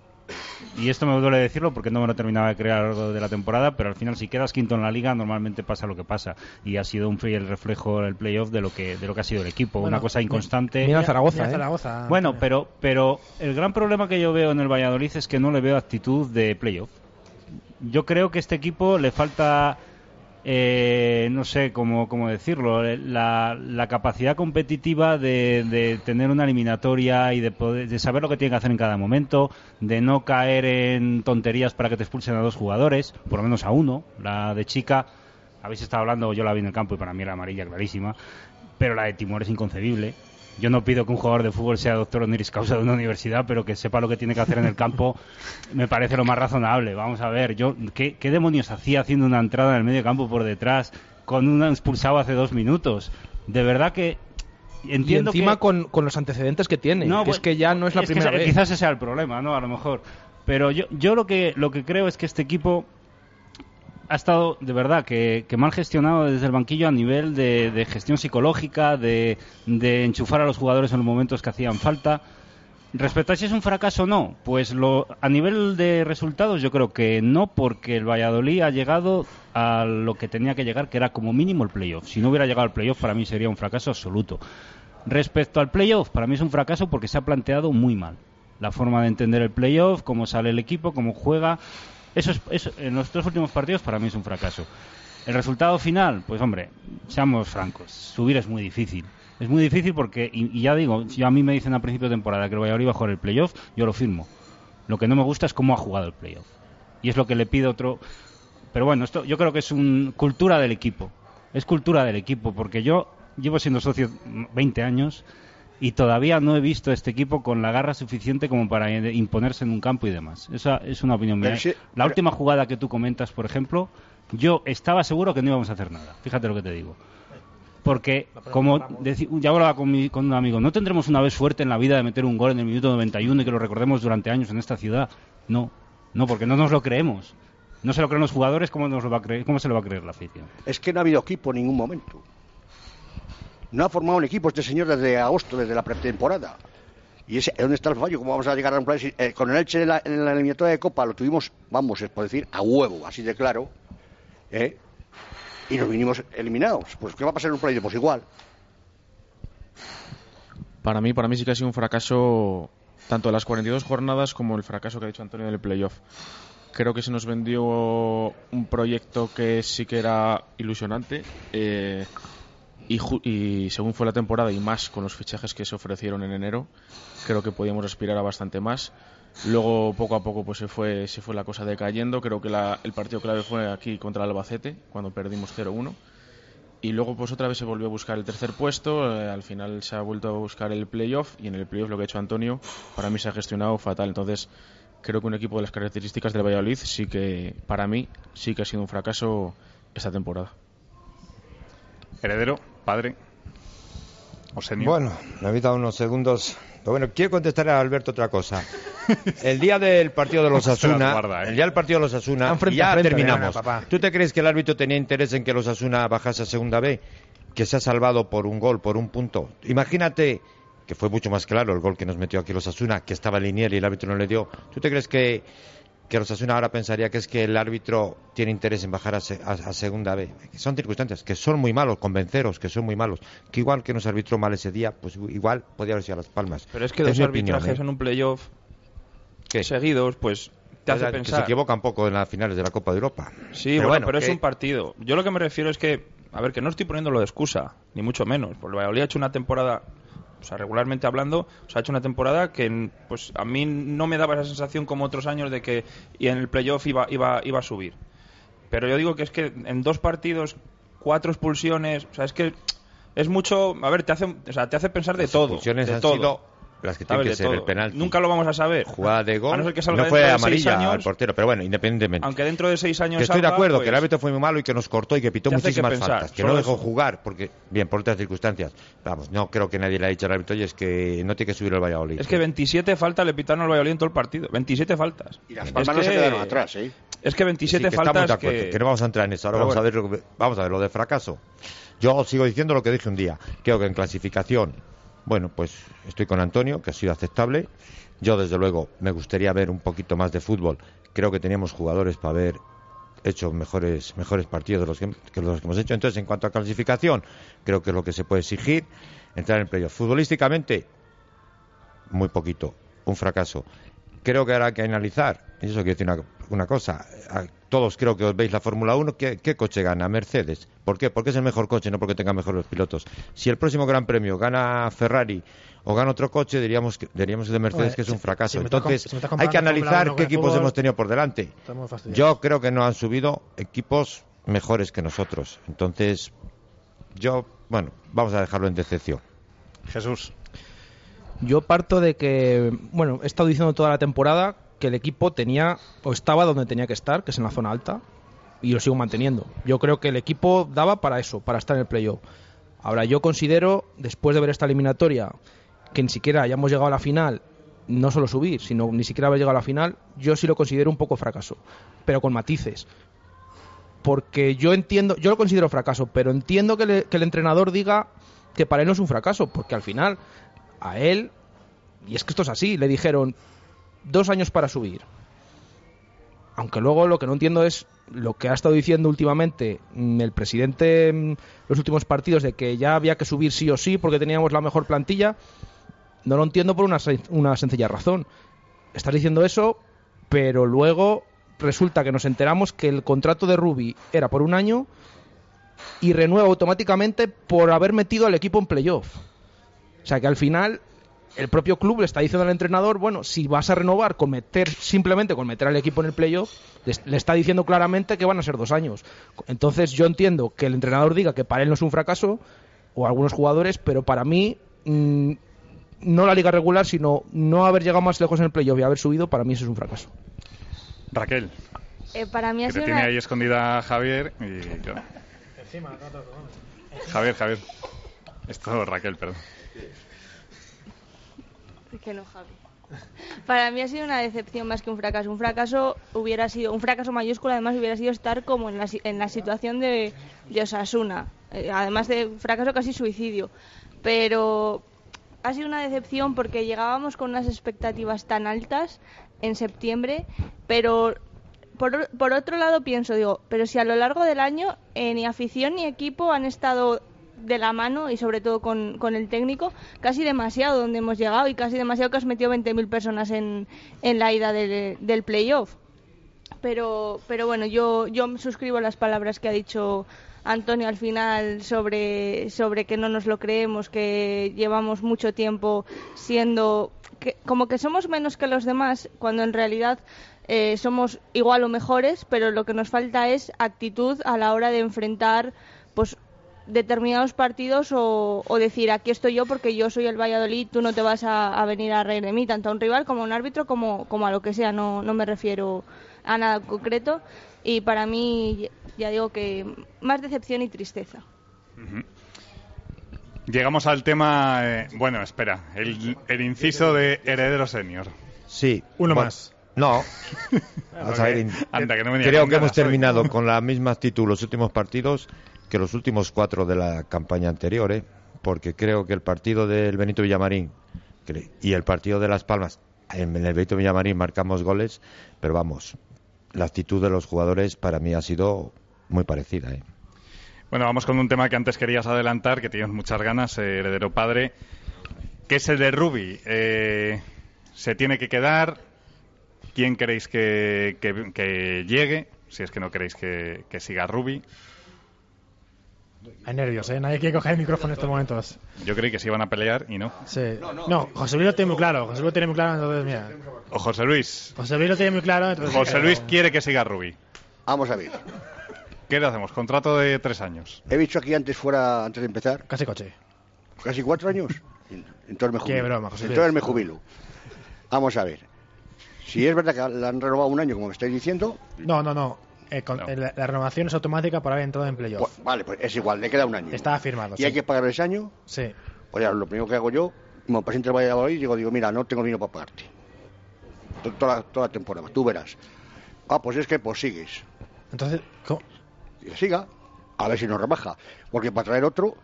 Y esto me duele decirlo porque no me lo terminaba de creer a lo largo de la temporada, pero al final si quedas quinto en la liga normalmente pasa lo que pasa y ha sido un fiel reflejo el playoff de lo que de lo que ha sido el equipo, Bueno, una cosa inconstante. Mira Zaragoza, mira ¿eh? Zaragoza. Bueno, pero pero el gran problema que yo veo en el Valladolid es que no le veo actitud de playoff. Yo creo que este equipo le falta eh, no sé cómo, cómo decirlo, eh, la, la capacidad competitiva de, de tener una eliminatoria y de, poder, de saber lo que tiene que hacer en cada momento, de no caer en tonterías para que te expulsen a dos jugadores, por lo menos a uno. La de Chica, habéis estado hablando, yo la vi en el campo y para mí era amarilla clarísima, pero la de Timor es inconcebible. Yo no pido que un jugador de fútbol sea doctor honoris causa de una universidad, pero que sepa lo que tiene que hacer en el campo me parece lo más razonable. Vamos a ver, yo ¿qué, qué demonios hacía haciendo una entrada en el medio campo por detrás con un expulsado hace dos minutos? De verdad que Y entiendo encima que... con, con los antecedentes que tiene, No, que es bueno, que ya no es la es primera vez. Quizás ese sea el problema, ¿no? A lo mejor. Pero yo, yo lo que lo que creo es que este equipo ha estado de verdad que, que mal gestionado desde el banquillo a nivel de, de gestión psicológica, de, de enchufar a los jugadores en los momentos que hacían falta. Respecto a si es un fracaso o no, pues lo, a nivel de resultados yo creo que no, porque el Valladolid ha llegado a lo que tenía que llegar, que era como mínimo el playoff. Si no hubiera llegado al playoff, para mí sería un fracaso absoluto. Respecto al playoff, para mí es un fracaso porque se ha planteado muy mal. La forma de entender el playoff, cómo sale el equipo, cómo juega. Eso, es, eso en los tres últimos partidos para mí es un fracaso. El resultado final, pues hombre, seamos francos, subir es muy difícil. Es muy difícil porque, y, ya digo, si a mí me dicen a principio de temporada que el Valladolid va a jugar el playoff, yo lo firmo. Lo que no me gusta es cómo ha jugado el playoff. Y es lo que le pido otro. Pero bueno, esto yo creo que es un cultura del equipo. Es cultura del equipo, porque yo llevo siendo socio 20 años y todavía no he visto a este equipo con la garra suficiente como para imponerse en un campo y demás. Esa es una opinión mía. La última jugada que tú comentas, por ejemplo, yo estaba seguro que no íbamos a hacer nada. Fíjate lo que te digo. Porque, como ya hablaba con, mi- con un amigo, no tendremos una vez suerte en la vida de meter un gol en el minuto 91 y que lo recordemos durante años en esta ciudad. No, no, porque no nos lo creemos. No se lo creen los jugadores, ¿cómo, nos lo va a creer, cómo se lo va a creer la afición? Es que no ha habido equipo en ningún momento. No ha formado un equipo este señor desde agosto, desde la pretemporada. ¿Y ese, dónde está el fallo? ¿Cómo vamos a llegar a un plan? Eh, con el Elche en la, en la eliminatoria de Copa lo tuvimos, vamos, es por decir, a huevo, así de claro. ¿eh? Y nos vinimos eliminados. Pues ¿qué va a pasar en un playoff? Pues igual. Para mí, para mí sí que ha sido un fracaso tanto las 42 jornadas como el fracaso que ha dicho Antonio del playoff. Creo que se nos vendió un proyecto que sí que era ilusionante eh, y, y según fue la temporada y más con los fichajes que se ofrecieron en enero, creo que podíamos aspirar a bastante más. Luego poco a poco pues se fue se fue la cosa decayendo. Creo que la- el partido clave fue aquí contra el Albacete cuando perdimos 0-1 y luego pues otra vez se volvió a buscar el tercer puesto, eh, al final se ha vuelto a buscar el playoff y en el playoff lo que ha hecho Antonio para mí se ha gestionado fatal, entonces creo que un equipo de las características del Valladolid sí que para mí sí que ha sido un fracaso esta temporada. Heredero, padre. Bueno, me habéis dado unos segundos. Pero bueno, quiero contestar a Alberto otra cosa. El día del partido de los Asuna, guarda, ¿eh? el día del partido de los Asuna, frente ya frente, terminamos. ¿Tú te crees que el árbitro tenía interés en que los Asuna bajase a segunda B? Que se ha salvado por un gol, por un punto. Imagínate que fue mucho más claro el gol que nos metió aquí los Asuna, que estaba lineal y el árbitro no le dio. ¿Tú te crees que, que los Asuna ahora pensaría que es que el árbitro tiene interés en bajar a, se- a- a segunda B? Que son circunstancias que son muy malos, convenceros que son muy malos. Que igual que nos arbitró mal ese día, pues igual podía haber sido a las palmas. Pero es que Es dos opinión, arbitrajes ¿eh? en un playoff seguidos, pues te hace Que se pensar. equivoca un poco en las finales de la Copa de Europa. Sí, bueno, pero es un partido. Yo lo que me refiero es que, a ver, que no estoy poniéndolo de excusa, ni mucho menos. Porque el Valladolid ha hecho una temporada, o sea, regularmente hablando, o sea, ha hecho una temporada que, pues, a mí no me daba esa sensación como otros años de que y en el playoff iba, iba, iba a subir. Pero yo digo que es que en dos partidos, cuatro expulsiones, o sea, es que es mucho, a ver, te hace, o sea, te hace pensar de Las todo. expulsiones de han todo. sido las que tienen que ser todo. el penalti. Nunca lo vamos a saber. Jugada de gol. A no ser que salga no fue de amarilla años, al portero, pero bueno, independientemente. Aunque dentro de seis años Que estoy de acuerdo pues, que el árbitro fue muy malo y que nos cortó y que pitó que muchísimas pensar, faltas, que no dejó eso. jugar, porque, bien, por otras circunstancias. Vamos, no creo que nadie le haya dicho al árbitro, oye, es que no tiene que subir el Valladolid. Es que 27 faltas le pitaron al Valladolid en todo el partido. 27 faltas. Y las Es palmas no se que- quedaron atrás, ¿eh? Es que 27 Sí, que estamos de faltas acuerdo, que... que no vamos a entrar en eso. Ahora vamos, bueno. a ver, lo que- vamos a ver lo de fracaso. Yo sigo diciendo lo que dije un día. Creo que en clasificación, bueno, pues estoy con Antonio, que ha sido aceptable. Yo, desde luego, me gustaría ver un poquito más de fútbol. Creo que teníamos jugadores para haber hecho mejores, mejores partidos de los que, los que hemos hecho. Entonces, en cuanto a clasificación, creo que es lo que se puede exigir. Entrar en playoff. Futbolísticamente, muy poquito, un fracaso. Creo que ahora hay que analizar, y eso quiero decir una, una cosa, todos creo que os veis la Fórmula 1, ¿qué, qué coche gana? Mercedes. ¿Por qué? Porque es el mejor coche, no porque tenga mejores pilotos. Si el próximo Gran Premio gana Ferrari o gana otro coche, diríamos que, diríamos de Mercedes que es un fracaso. si Entonces, si hay que analizar 1 qué equipos fútbol, hemos tenido por delante. Yo creo que no han subido equipos mejores que nosotros. Entonces, yo, bueno, vamos a dejarlo en decepción. Jesús. Yo parto de que, bueno, he estado diciendo toda la temporada que el equipo tenía o estaba donde tenía que estar, que es en la zona alta, y lo sigo manteniendo. Yo creo que el equipo daba para eso, para estar en el playoff. Ahora, yo considero, después de ver esta eliminatoria, que ni siquiera hayamos llegado a la final, no solo subir, sino ni siquiera haber llegado a la final, yo sí lo considero un poco fracaso, pero con matices. Porque yo entiendo, yo lo considero fracaso, pero entiendo que, que el entrenador diga que para él no es un fracaso, porque al final a él, y es que esto es así, le dijeron dos años para subir. Aunque luego lo que no entiendo es lo que ha estado diciendo últimamente mm, el presidente en los últimos partidos de que ya había que subir sí o sí porque teníamos la mejor plantilla. No lo entiendo por una, una sencilla razón. Estás diciendo eso, pero luego resulta que nos enteramos que el contrato de Ruby era por un año y renueva automáticamente por haber metido al equipo en playoff. O sea que al final el propio club le está diciendo al entrenador, bueno, si vas a renovar con meter simplemente con meter al equipo en el playoff, le, le está diciendo claramente que van a ser dos años. Entonces yo entiendo que el entrenador diga que para él no es un fracaso o algunos jugadores, pero para mí mm, no la liga regular, sino no haber llegado más lejos en el playoff y haber subido, para mí eso es un fracaso. Raquel, Eh, para mí que te sido tiene una... ahí escondida Javier y claro. Javier, Javier. Esto Raquel, perdón. Que no, Javi. Para mí ha sido una decepción más que un fracaso. Un fracaso hubiera sido, un fracaso mayúsculo además hubiera sido estar como en la, en la situación de, de Osasuna. eh, además de fracaso casi suicidio. Pero ha sido una decepción porque llegábamos con unas expectativas tan altas en septiembre, pero por, por otro lado pienso, digo, pero si a lo largo del año eh, ni afición ni equipo han estado de la mano y sobre todo con, con el técnico, casi demasiado donde hemos llegado y casi demasiado que has metido 20.000 personas en, en la ida del, del playoff. Pero, pero bueno, yo, yo suscribo las palabras que ha dicho Antonio al final sobre, sobre que no nos lo creemos, que llevamos mucho tiempo siendo que, como que somos menos que los demás, cuando en realidad eh, somos igual o mejores, pero lo que nos falta es actitud a la hora de enfrentar pues determinados partidos o, o decir aquí estoy yo porque yo soy el Valladolid, tú no te vas a, a venir a reír de mí, tanto a un rival como a un árbitro como, como a lo que sea, no, no me refiero a nada concreto y para mí ya digo que más decepción y tristeza. Llegamos al tema, eh, bueno, espera, el, el inciso de heredero senior. Sí. Uno Bueno, más. No. Vamos a ver, Anda, que no creo que hemos hoy. terminado con la misma actitud los últimos partidos que los últimos cuatro de la campaña anterior, ¿eh? porque creo que el partido del Benito Villamarín y el partido de Las Palmas, en el Benito Villamarín marcamos goles, pero vamos, la actitud de los jugadores para mí ha sido muy parecida. ¿eh? Bueno, vamos con un tema que antes querías adelantar, que tienes muchas ganas, eh, heredero padre, que es el de Rubi. Eh, ¿Se tiene que quedar? ¿Quién queréis que, que- que llegue? Si es que no queréis que, que siga Rubi. Hay nervios, ¿eh? Nadie quiere coger el micrófono en estos momentos. Yo creí que se iban a pelear y no. Sí. No, José Luis lo tiene muy claro. José Luis lo tiene muy claro, entonces mira. O José Luis. José Luis lo tiene muy claro, entonces. José Luis quiere que siga Rubi. Vamos a ver. ¿Qué le hacemos? Contrato de tres años. He dicho aquí antes fuera, antes de empezar, Casi coche. casi cuatro años. Entonces me jubilo. Qué broma, José Luis. Entonces me jubilo. Vamos a ver. Si es verdad que la han renovado un año, como me estáis diciendo, No, no, no. Eh, con- eh, La, la renovación es automática para haber entrado en playoff. pues, vale, pues es igual, le queda un año. Está firmado. ¿Y sí. hay que pagar ese año? Sí. Pues ya, lo primero que hago yo, como presidente del Valladolid, digo, digo, mira, no tengo dinero para pagarte. To- Toda, la- toda la temporada, tú verás. Ah, pues es que pues sigues. Entonces, ¿cómo? Y siga, a ver si nos rebaja. Porque para traer otro,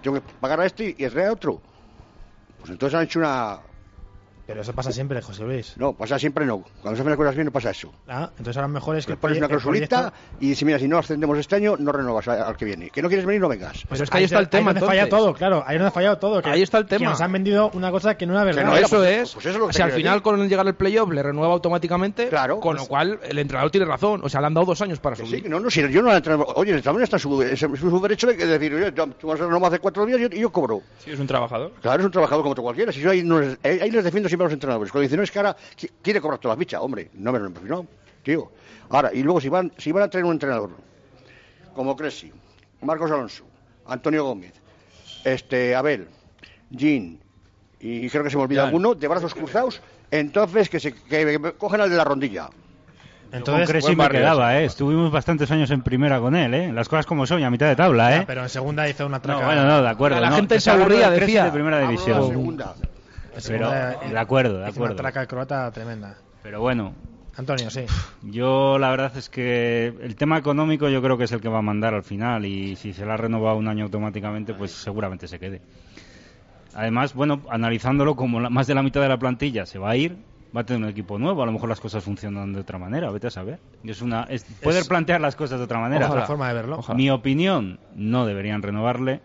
tengo que pagar a este y traer a otro. Pues entonces han hecho una... Pero eso pasa siempre, José Luis. No, pasa siempre no. Cuando se hacen las cosas bien no pasa eso. Ah, entonces ahora mejor es que. Le el pones una el clausulita proyecto- y dices, mira, si no ascendemos este año, no renovas al que viene. Que no quieres venir, no vengas. Pero es que ahí está el tema, falla entonces. todo, claro. Ahí donde ha fallado todo. que- Ahí está el que tema. nos han vendido una cosa que no era verdad. no, eso pues- es. pues eso es lo que si al final decir. con el llegar al playoff le renueva automáticamente, Claro, con pues- lo cual el entrenador tiene razón. O sea, le han dado dos años para Que subir. sí, no, no, si yo no. Oye, el entrenador está en su, es en su derecho de decir, oye, tú tú vas a renovar hace cuatro días y yo, y yo cobro. Sí, es un trabajador. Claro, es un trabajador como otro cualquiera. Si yo ahí, no les, ahí ahí les defiendo siempre a los entrenadores. Cuando dicen, no, es que ahora qui- quiere cobrar toda la ficha. Hombre, no me lo no, tío. Ahora, y luego si van, si van a traer un entrenador como Cresi, Marcos Alonso, Antonio Gómez, este Abel, Jean, y creo que se me olvida alguno, de brazos cruzados, entonces que se que, que cogen al de la rondilla. Con Cresci buen me barrio quedaba, ¿eh? Estuvimos bastantes años en primera con él, ¿eh? Las cosas como son, y a mitad de tabla, ¿eh? Ah, pero en segunda hizo una No, traca. bueno, no, de acuerdo. La no. gente Te se aburría, de decía. de primera Hablo de la división. segunda. Pero, eh, de acuerdo, de acuerdo. una traca croata tremenda. Pero bueno, Antonio, sí. yo la verdad es que el tema económico yo creo que es el que va a mandar al final y si se le ha renovado un año automáticamente, pues seguramente se quede. Además, bueno, analizándolo como la- más de la mitad de la plantilla se va a ir, va a tener un equipo nuevo, a lo mejor las cosas funcionan de otra manera, vete a saber. Es una es poder plantear las cosas de otra manera. Otra forma de verlo. Mi opinión, no deberían renovarle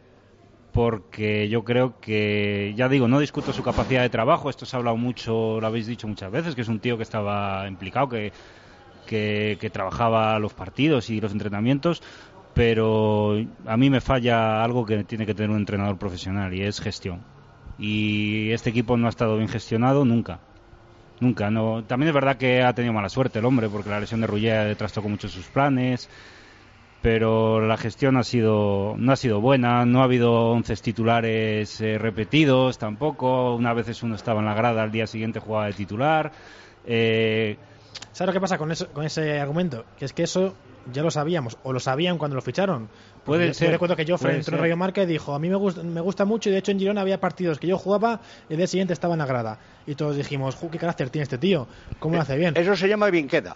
porque yo creo que, ya digo, no discuto su capacidad de trabajo, esto se ha hablado mucho, lo habéis dicho muchas veces, que es un tío que estaba implicado, que, que, que trabajaba los partidos y los entrenamientos, pero a mí me falla algo que tiene que tener un entrenador profesional y es gestión. Y este equipo no ha estado bien gestionado nunca. Nunca, no. También es verdad que ha tenido mala suerte el hombre, porque la lesión de Rullé trastocó mucho sus planes pero la gestión ha sido no ha sido buena, no ha habido once titulares eh, repetidos tampoco, una vez uno estaba en la grada, al día siguiente jugaba de titular. Eh, ¿Sabes lo que pasa con, eso, con ese argumento? Que es que eso ya lo sabíamos, o lo sabían cuando lo ficharon. Puede yo, ser, Yo recuerdo que Joffre puede entró en. Radio Marca y dijo, a mí me gusta, me gusta mucho, y de hecho en Girona había partidos que yo jugaba y el día siguiente estaba en la grada. Y todos dijimos, "Ju, ¿qué carácter tiene este tío? ¿Cómo lo hace bien? Eso se llama bien queda.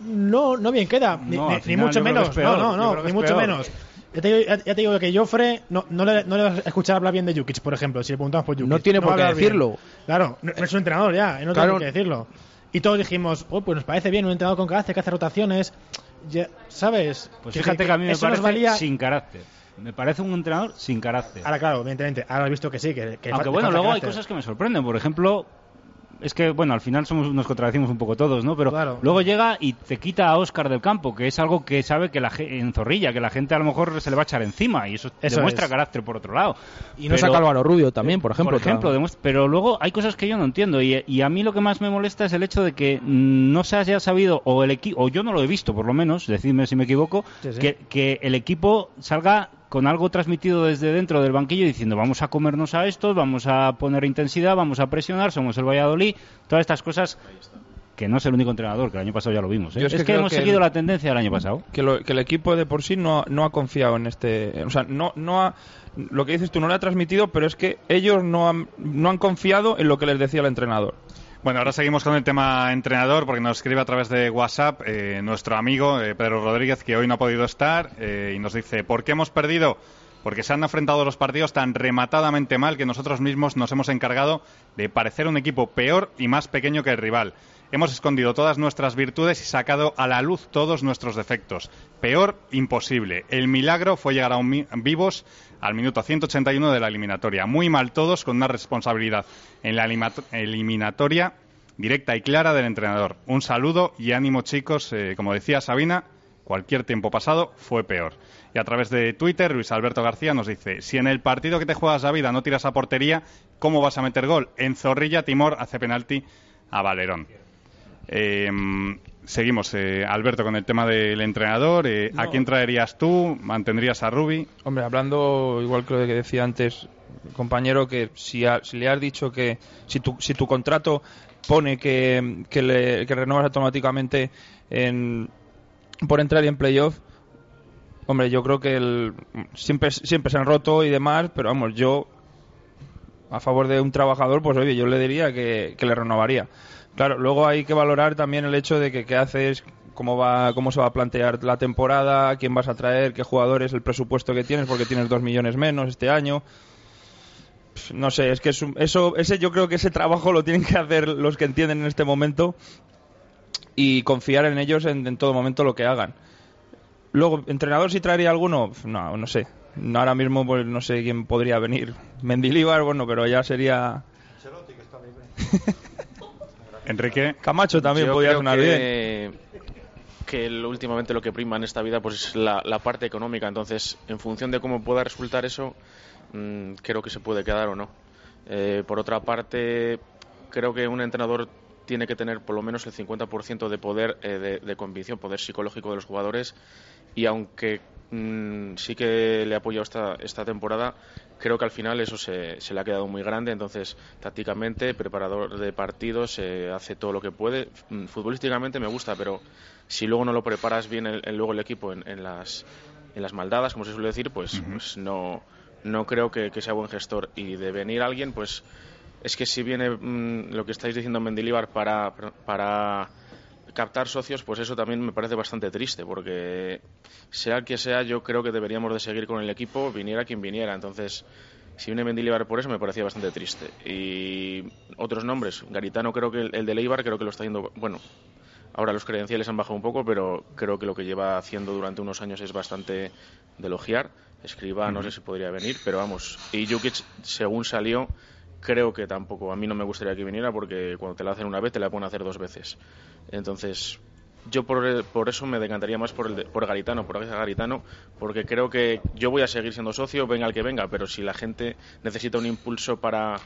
No, no bien queda, ni, No, ni- al ni final mucho yo menos, peor, no, no, yo no, ni mucho peor. menos. Ya te, digo, ya- te digo que Joffre no, no, le, no le vas a escuchar hablar bien de Jukic, por ejemplo, si le preguntamos por Jukic. No tiene por qué bien. decirlo. Claro, no, no es un entrenador ya, no Claro. tiene por qué decirlo. Y todos dijimos, oh, pues nos parece bien un entrenador con carácter que hace rotaciones. Ya- ¿Sabes? Pues fíjate que a mí me parece valía... sin carácter. Me parece un entrenador sin carácter. Ahora, claro, evidentemente. Ahora has visto que sí, que, que Aunque bueno, luego hay cosas que me sorprenden. Por ejemplo, es que, bueno, al final somos, nos contradecimos un poco todos, ¿no? Pero Claro. luego llega y te quita a Oscar del campo, que es algo que sabe que la en Zorrilla, que la gente a lo mejor se le va a echar encima y eso, Eso demuestra es. carácter por otro lado. Y no Pero- saca Álvaro Rubio también, por ejemplo. por ejemplo, demuestra- pero luego hay cosas que yo no entiendo y, y a mí lo que más me molesta es el hecho de que no se haya sabido o el equipo o yo no lo he visto por lo menos, decidme si me equivoco, Sí, sí. Que, que el equipo salga con algo transmitido desde dentro del banquillo diciendo vamos a comernos a estos, vamos a poner intensidad, vamos a presionar, somos el Valladolid, todas estas cosas que no es el único entrenador, que el año pasado ya lo vimos. ¿eh? Yo Es, es que hemos que seguido el- la tendencia del año pasado. que, lo- que el equipo de por sí no, no ha confiado en este. O sea, no, no ha. Lo que dices tú no lo ha transmitido, pero es que ellos no han, no han confiado en lo que les decía el entrenador. Bueno, ahora seguimos con el tema entrenador, porque nos escribe a través de WhatsApp eh, nuestro amigo eh, Pedro Rodríguez, que hoy no ha podido estar, eh, y nos dice, ¿por qué hemos perdido? Porque se han enfrentado los partidos tan rematadamente mal que nosotros mismos nos hemos encargado de parecer un equipo peor y más pequeño que el rival. Hemos escondido todas nuestras virtudes y sacado a la luz todos nuestros defectos. Peor, imposible. El milagro fue llegar aún mi- vivos al minuto 181 de la eliminatoria. Muy mal todos, con una responsabilidad en la eliminatoria directa y clara del entrenador. Un saludo y ánimo, chicos. Eh, como decía Sabina, cualquier tiempo pasado fue peor. Y a través de Twitter, Luis Alberto García nos dice: Si en el partido que te juegas la vida no tiras a portería, ¿cómo vas a meter gol? En Zorrilla, Timor hace penalti a Valerón. Eh, seguimos, eh, Alberto, con el tema del entrenador. Eh, ¿A quién traerías tú? ¿Mantendrías a Rubi? Hombre, hablando igual que lo que decía antes, compañero, que si, ha- si le has dicho que si tu, si tu contrato pone que, que, le, que renuevas automáticamente en, por entrar en playoff, hombre, yo creo que el, siempre, siempre se han roto y demás, pero vamos, yo a favor de un trabajador, pues oye, yo le diría que, que le renovaría. Claro, luego hay que valorar también el hecho de que qué haces, cómo va, cómo se va a plantear la temporada, quién vas a traer, qué jugadores, el presupuesto que tienes, porque tienes dos millones menos este año. No sé, es que es un- eso, ese yo creo que ese trabajo lo tienen que hacer los que entienden en este momento y confiar en ellos en, en todo momento lo que hagan. Luego, entrenador si traería alguno, no, no sé. Ahora mismo pues no sé quién podría venir. Mendilíbar, bueno, pero ya sería Enrique. Camacho también Yo podría creo sonar bien. que, que el- últimamente lo que prima en esta vida pues es la, la parte económica. Entonces, en función de cómo pueda resultar eso, mm, creo que se puede quedar o no. Eh, por otra parte, creo que un entrenador tiene que tener por lo menos el 50% de poder eh, de, de convicción, poder psicológico de los jugadores. Y aunque mm, sí que le he apoyado esta, esta temporada, creo que al final eso se, se le ha quedado muy grande. Entonces, tácticamente, preparador de partidos, eh, hace todo lo que puede. Mm, Futbolísticamente me gusta, pero si luego no lo preparas bien el, el- luego el equipo en, en las, en las maldadas, como se suele decir, pues, pues no, no creo que, que sea buen gestor. Y de venir alguien, pues es que si viene mm, lo que estáis diciendo Mendilibar para, para captar socios, pues eso también me parece bastante triste, porque sea el que sea, yo creo que deberíamos de seguir con el equipo, viniera quien viniera. Entonces, si viene Mendilibar por eso, me parecía bastante triste. Y otros nombres, Garitano creo que el, el de Leibar creo que lo está haciendo, bueno, ahora los credenciales han bajado un poco, pero creo que lo que lleva haciendo durante unos años es bastante de elogiar. Escriba, no sé si podría venir, pero vamos. Y Jukic, según salió, creo que tampoco. A mí no me gustaría que viniera porque cuando te la hacen una vez, te la pueden hacer dos veces. Entonces, yo por, por eso me decantaría más por, el de- por Garitano, por Garitano, porque creo que yo voy a seguir siendo socio, venga el que venga, pero si la gente necesita un impulso para,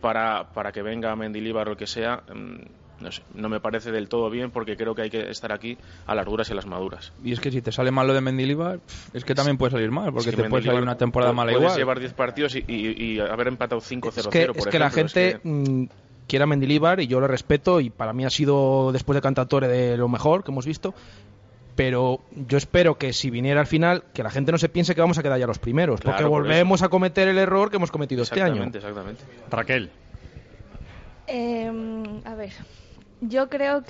para, para que venga Mendilibar o el que sea, mm, no sé, no me parece del todo bien porque creo que hay que estar aquí a las duras y a las maduras. Y es que si te sale mal lo de Mendilibar, es que también puede salir mal, porque Es que te puede salir una temporada mala puedes igual. llevar 10 partidos y, y- y haber empatado 5-0-0, Es que, por es que la ejemplo, es gente que- mm, quiere a Mendilibar y yo lo respeto y para mí ha sido después de Cantatore de lo mejor que hemos visto. Pero yo espero que si viniera al final, que la gente no se piense que vamos a quedar ya los primeros, Claro, porque por volvemos a cometer el error que hemos cometido este año. Exactamente, exactamente. Raquel. Em, a ver, yo creo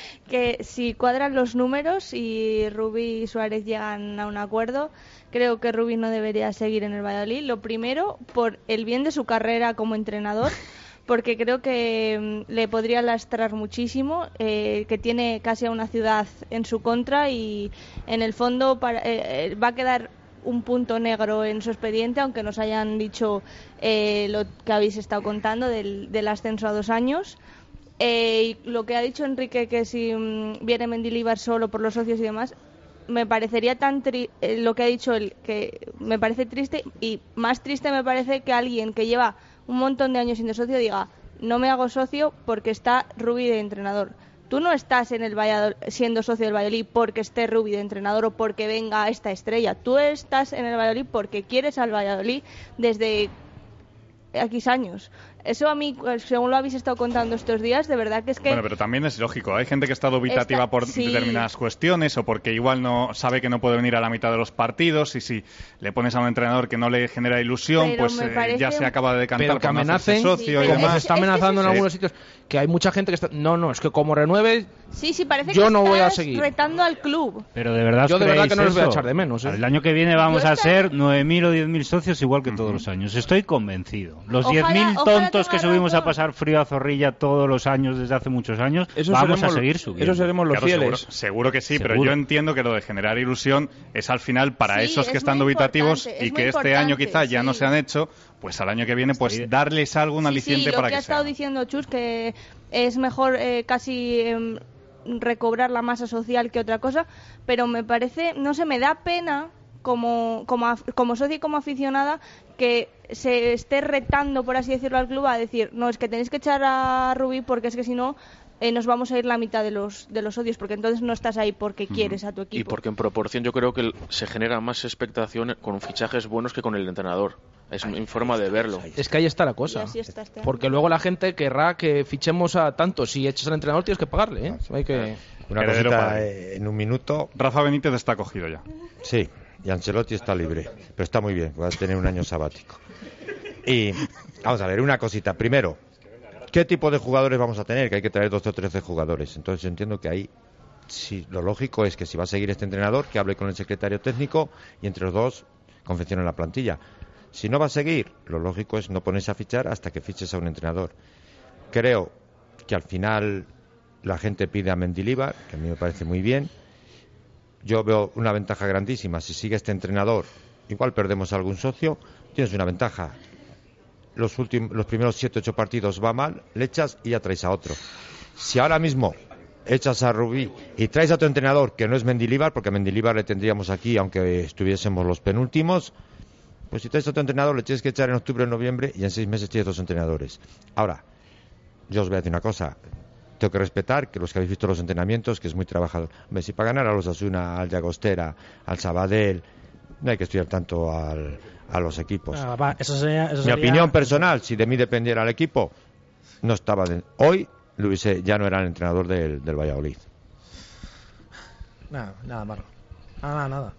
que si cuadran los números y Rubí y Suárez llegan a un acuerdo, creo que Rubí no debería seguir en el Valladolid. Lo primero, por el bien de su carrera como entrenador, porque creo que mm, le podría lastrar muchísimo, eh, que tiene casi a una ciudad en su contra y en el fondo para- eh, eh, va a quedar un punto negro en su expediente, aunque nos hayan dicho eh, lo que habéis estado contando del, del ascenso a dos años. Eh, y lo que ha dicho Enrique, que si mm, viene Mendilibar solo por los socios y demás, me parecería tan tri- eh, lo que ha dicho él, que me parece triste y más triste me parece que alguien que lleva un montón de años siendo socio diga, no me hago socio porque está Rubí de entrenador. Tú no estás en el Valladol- siendo socio del Valladolid porque esté Rubí de entrenador o porque venga esta estrella. Tú estás en el Valladolid porque quieres al Valladolid desde X años. Eso a mí, pues, según lo habéis estado contando estos días, de verdad que es que... Bueno, pero también es lógico. Hay gente que está dubitativa Está- por sí. determinadas cuestiones o porque igual no sabe que no puede venir a la mitad de los partidos y si le pones a un entrenador que no le genera ilusión, Pero pues eh, parece ya se acaba de decantar Pero que amenacen, socio y pero como demás. se está es que es amenazando en eso. algunos sitios, que hay mucha gente que está... No, no, es que como renueve, Sí, sí, parece Yo que no voy a estás seguir. retando al club. Pero de verdad Yo de verdad que no les voy a eso? echar de menos, ¿eh? El año que viene vamos Yo a esta- ser 9.000 o 10.000 socios igual que todos los años. Estoy convencido. Los Ojalá- 10.000 ojalá que subimos a pasar frío a Zorrilla todos los años desde hace muchos años, Eso vamos seremos- a seguir subiendo. Eso seremos los Claro, fieles. Seguro, seguro que sí, pero Seguro. yo entiendo que lo de generar ilusión es al final para Sí, esos que es están dubitativos importante, y es que este año quizá ya no sí. se han hecho, pues al año que viene pues darles algo, un Sí, aliciente sí, lo para que, que, ha estado sea. diciendo Chus, que es mejor eh, casi em, recobrar la masa social que otra cosa, pero me parece, no sé, me da pena como, como, como socio y como aficionada que se esté retando, por así decirlo, al club a decir, no, es que tenéis que echar a Rubí porque es que si no eh, nos vamos a ir la mitad de los, de los socios, porque entonces no estás ahí porque quieres a tu equipo. Y porque en proporción yo creo que se genera más expectación con fichajes buenos que con el entrenador. Es mi forma de verlo. es que ahí está la cosa. así está este año. Porque luego la gente querrá que fichemos a tantos. Si echas al entrenador tienes que pagarle, ¿eh? Hay que... Una Heredero cosita eh, en un minuto. Rafa Benítez está cogido ya. Sí, y Ancelotti está libre, pero está muy bien, va a tener un año sabático. Y vamos a ver, una cosita. Primero, ¿qué tipo de jugadores vamos a tener? Que hay que traer 12 o 13 jugadores. Entonces yo entiendo que ahí, sí, lo lógico es que si va a seguir este entrenador, que hable con el secretario técnico y entre los dos confeccionen la plantilla. Si no va a seguir, lo lógico es no ponerse a fichar hasta que fiches a un entrenador. Creo que al final la gente pide a Mendilibar, que a mí me parece muy bien. Yo veo una ventaja grandísima. Si sigue este entrenador, igual perdemos a algún socio, tienes una ventaja. Los, últimos, los primeros 7 ocho partidos va mal, le echas y ya traes a otro. Si ahora mismo echas a Rubí y traes a tu entrenador, que no es Mendilibar, porque a Mendilibar le tendríamos aquí aunque estuviésemos los penúltimos, pues si traes a tu entrenador le tienes que echar en octubre o noviembre y en seis meses tienes dos entrenadores. Ahora, yo os voy a decir una cosa. Tengo que respetar que los que habéis visto los entrenamientos, que es muy trabajador. Hombre, si para ganar a los Asuna, al Llagostera, al Sabadell, no hay que estudiar tanto al- a los equipos. Ah, va, eso sería, eso Mi sería- opinión personal, si de mí dependiera el equipo, no estaba. de- hoy hubiese- ya no era el entrenador del, del Valladolid. Nada. Nada, nada, nada.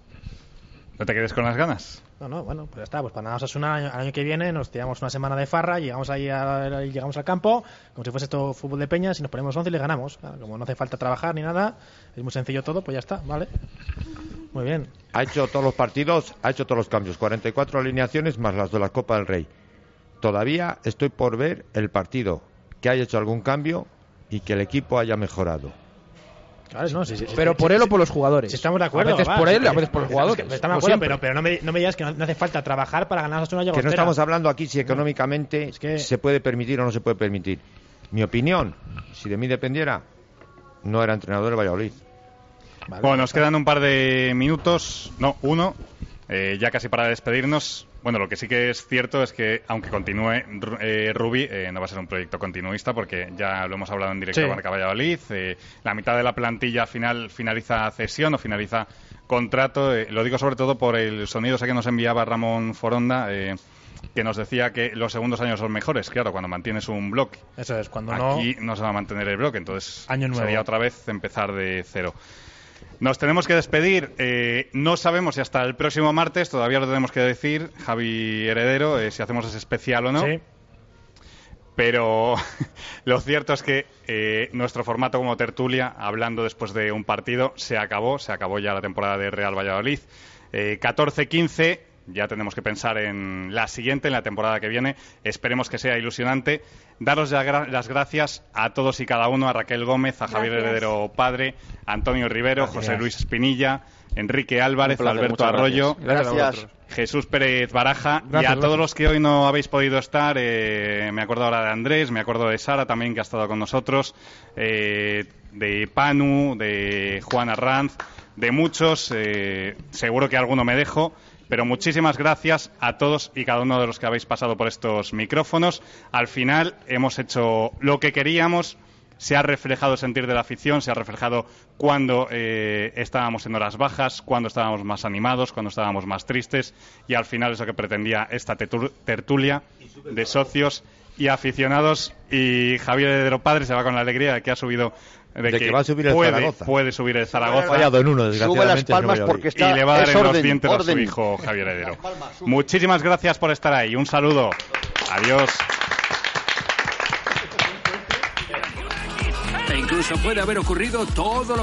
¿No te quedes con las ganas? No, no, bueno, pues ya está. Pues para nada, Osasuna, al año que viene nos tiramos una semana de farra, llegamos ahí a- llegamos al campo, como si fuese esto fútbol de peñas, y nos ponemos 11 y le ganamos. Como no hace falta trabajar ni nada, es muy sencillo todo, pues ya está, ¿vale? Muy bien. Ha hecho todos los partidos, ha hecho todos los cambios. 44 alineaciones más las de la Copa del Rey. Todavía estoy por ver el partido que haya hecho algún cambio y que el equipo haya mejorado. Claro, no, sí, sí, sí, Pero sí, por sí, él o por los jugadores. Si estamos de acuerdo. A veces va, por él a veces por los Es que jugadores. Estamos de como acuerdo, pero, pero no, me, no me digas que no, no hace falta trabajar para ganar a Osasuna Que no estamos hablando aquí si económicamente Es que- se puede permitir o no se puede permitir. Mi opinión, si de mí dependiera, no era entrenador del Valladolid. Vale, Bueno, nos quedan un par de minutos, no, uno, eh, ya casi para despedirnos. Bueno, lo que sí que es cierto es que, aunque continúe eh, Ruby, eh, no va a ser un proyecto continuista porque ya lo hemos hablado en directo Sí. con Marca Valladolid. eh, la mitad de la plantilla final finaliza cesión o finaliza contrato. eh, lo digo sobre todo por el sonido ese que nos enviaba Ramón Foronda, eh, que nos decía que los segundos años son mejores, claro, cuando mantienes un bloque. Eso es, cuando no. Aquí no se va a mantener el bloque, entonces Año nuevo. sería otra vez empezar de cero. Nos tenemos que despedir. eh, no sabemos si hasta el próximo martes, todavía lo tenemos que decir, Javi Heredero, eh, si hacemos ese especial o no. Sí. Pero lo cierto es que eh, nuestro formato como tertulia, hablando después de un partido, se acabó. Se acabó ya la temporada de Real Valladolid. Eh, 14-15, ya tenemos que pensar en la siguiente, en la temporada que viene. Esperemos que sea ilusionante. Daros ya gra- las gracias a todos y cada uno, a Raquel Gómez, a Javier Gracias. Heredero Padre, a Antonio Rivero, Gracias. José Luis Espinilla, Enrique Álvarez, placer, Alberto Arroyo, gracias. Jesús Pérez Baraja y a todos gracias. los que hoy no habéis podido estar. eh, me acuerdo ahora de Andrés, me acuerdo de Sara también que ha estado con nosotros, eh, de Panu, de Juan Arranz, de muchos. eh, seguro que alguno me dejo. Pero muchísimas gracias a todos y cada uno de los que habéis pasado por estos micrófonos. Al final hemos hecho lo que queríamos, se ha reflejado el sentir de la afición, se ha reflejado cuando eh, estábamos en horas bajas, cuando estábamos más animados, cuando estábamos más tristes y al final es lo que pretendía esta tertulia de socios y aficionados y Javier Heredero Padre se va con la alegría de que ha subido de, De que va a subir el puede, Zaragoza. puede subir el Zaragoza Ha fallado en uno, Sube las desgraciadamente. palmas porque está- y le va a dar es en los orden, dientes a su orden. hijo Javier Heredero. Muchísimas gracias por estar ahí. Un saludo. Adiós. E incluso puede haber ocurrido todo lo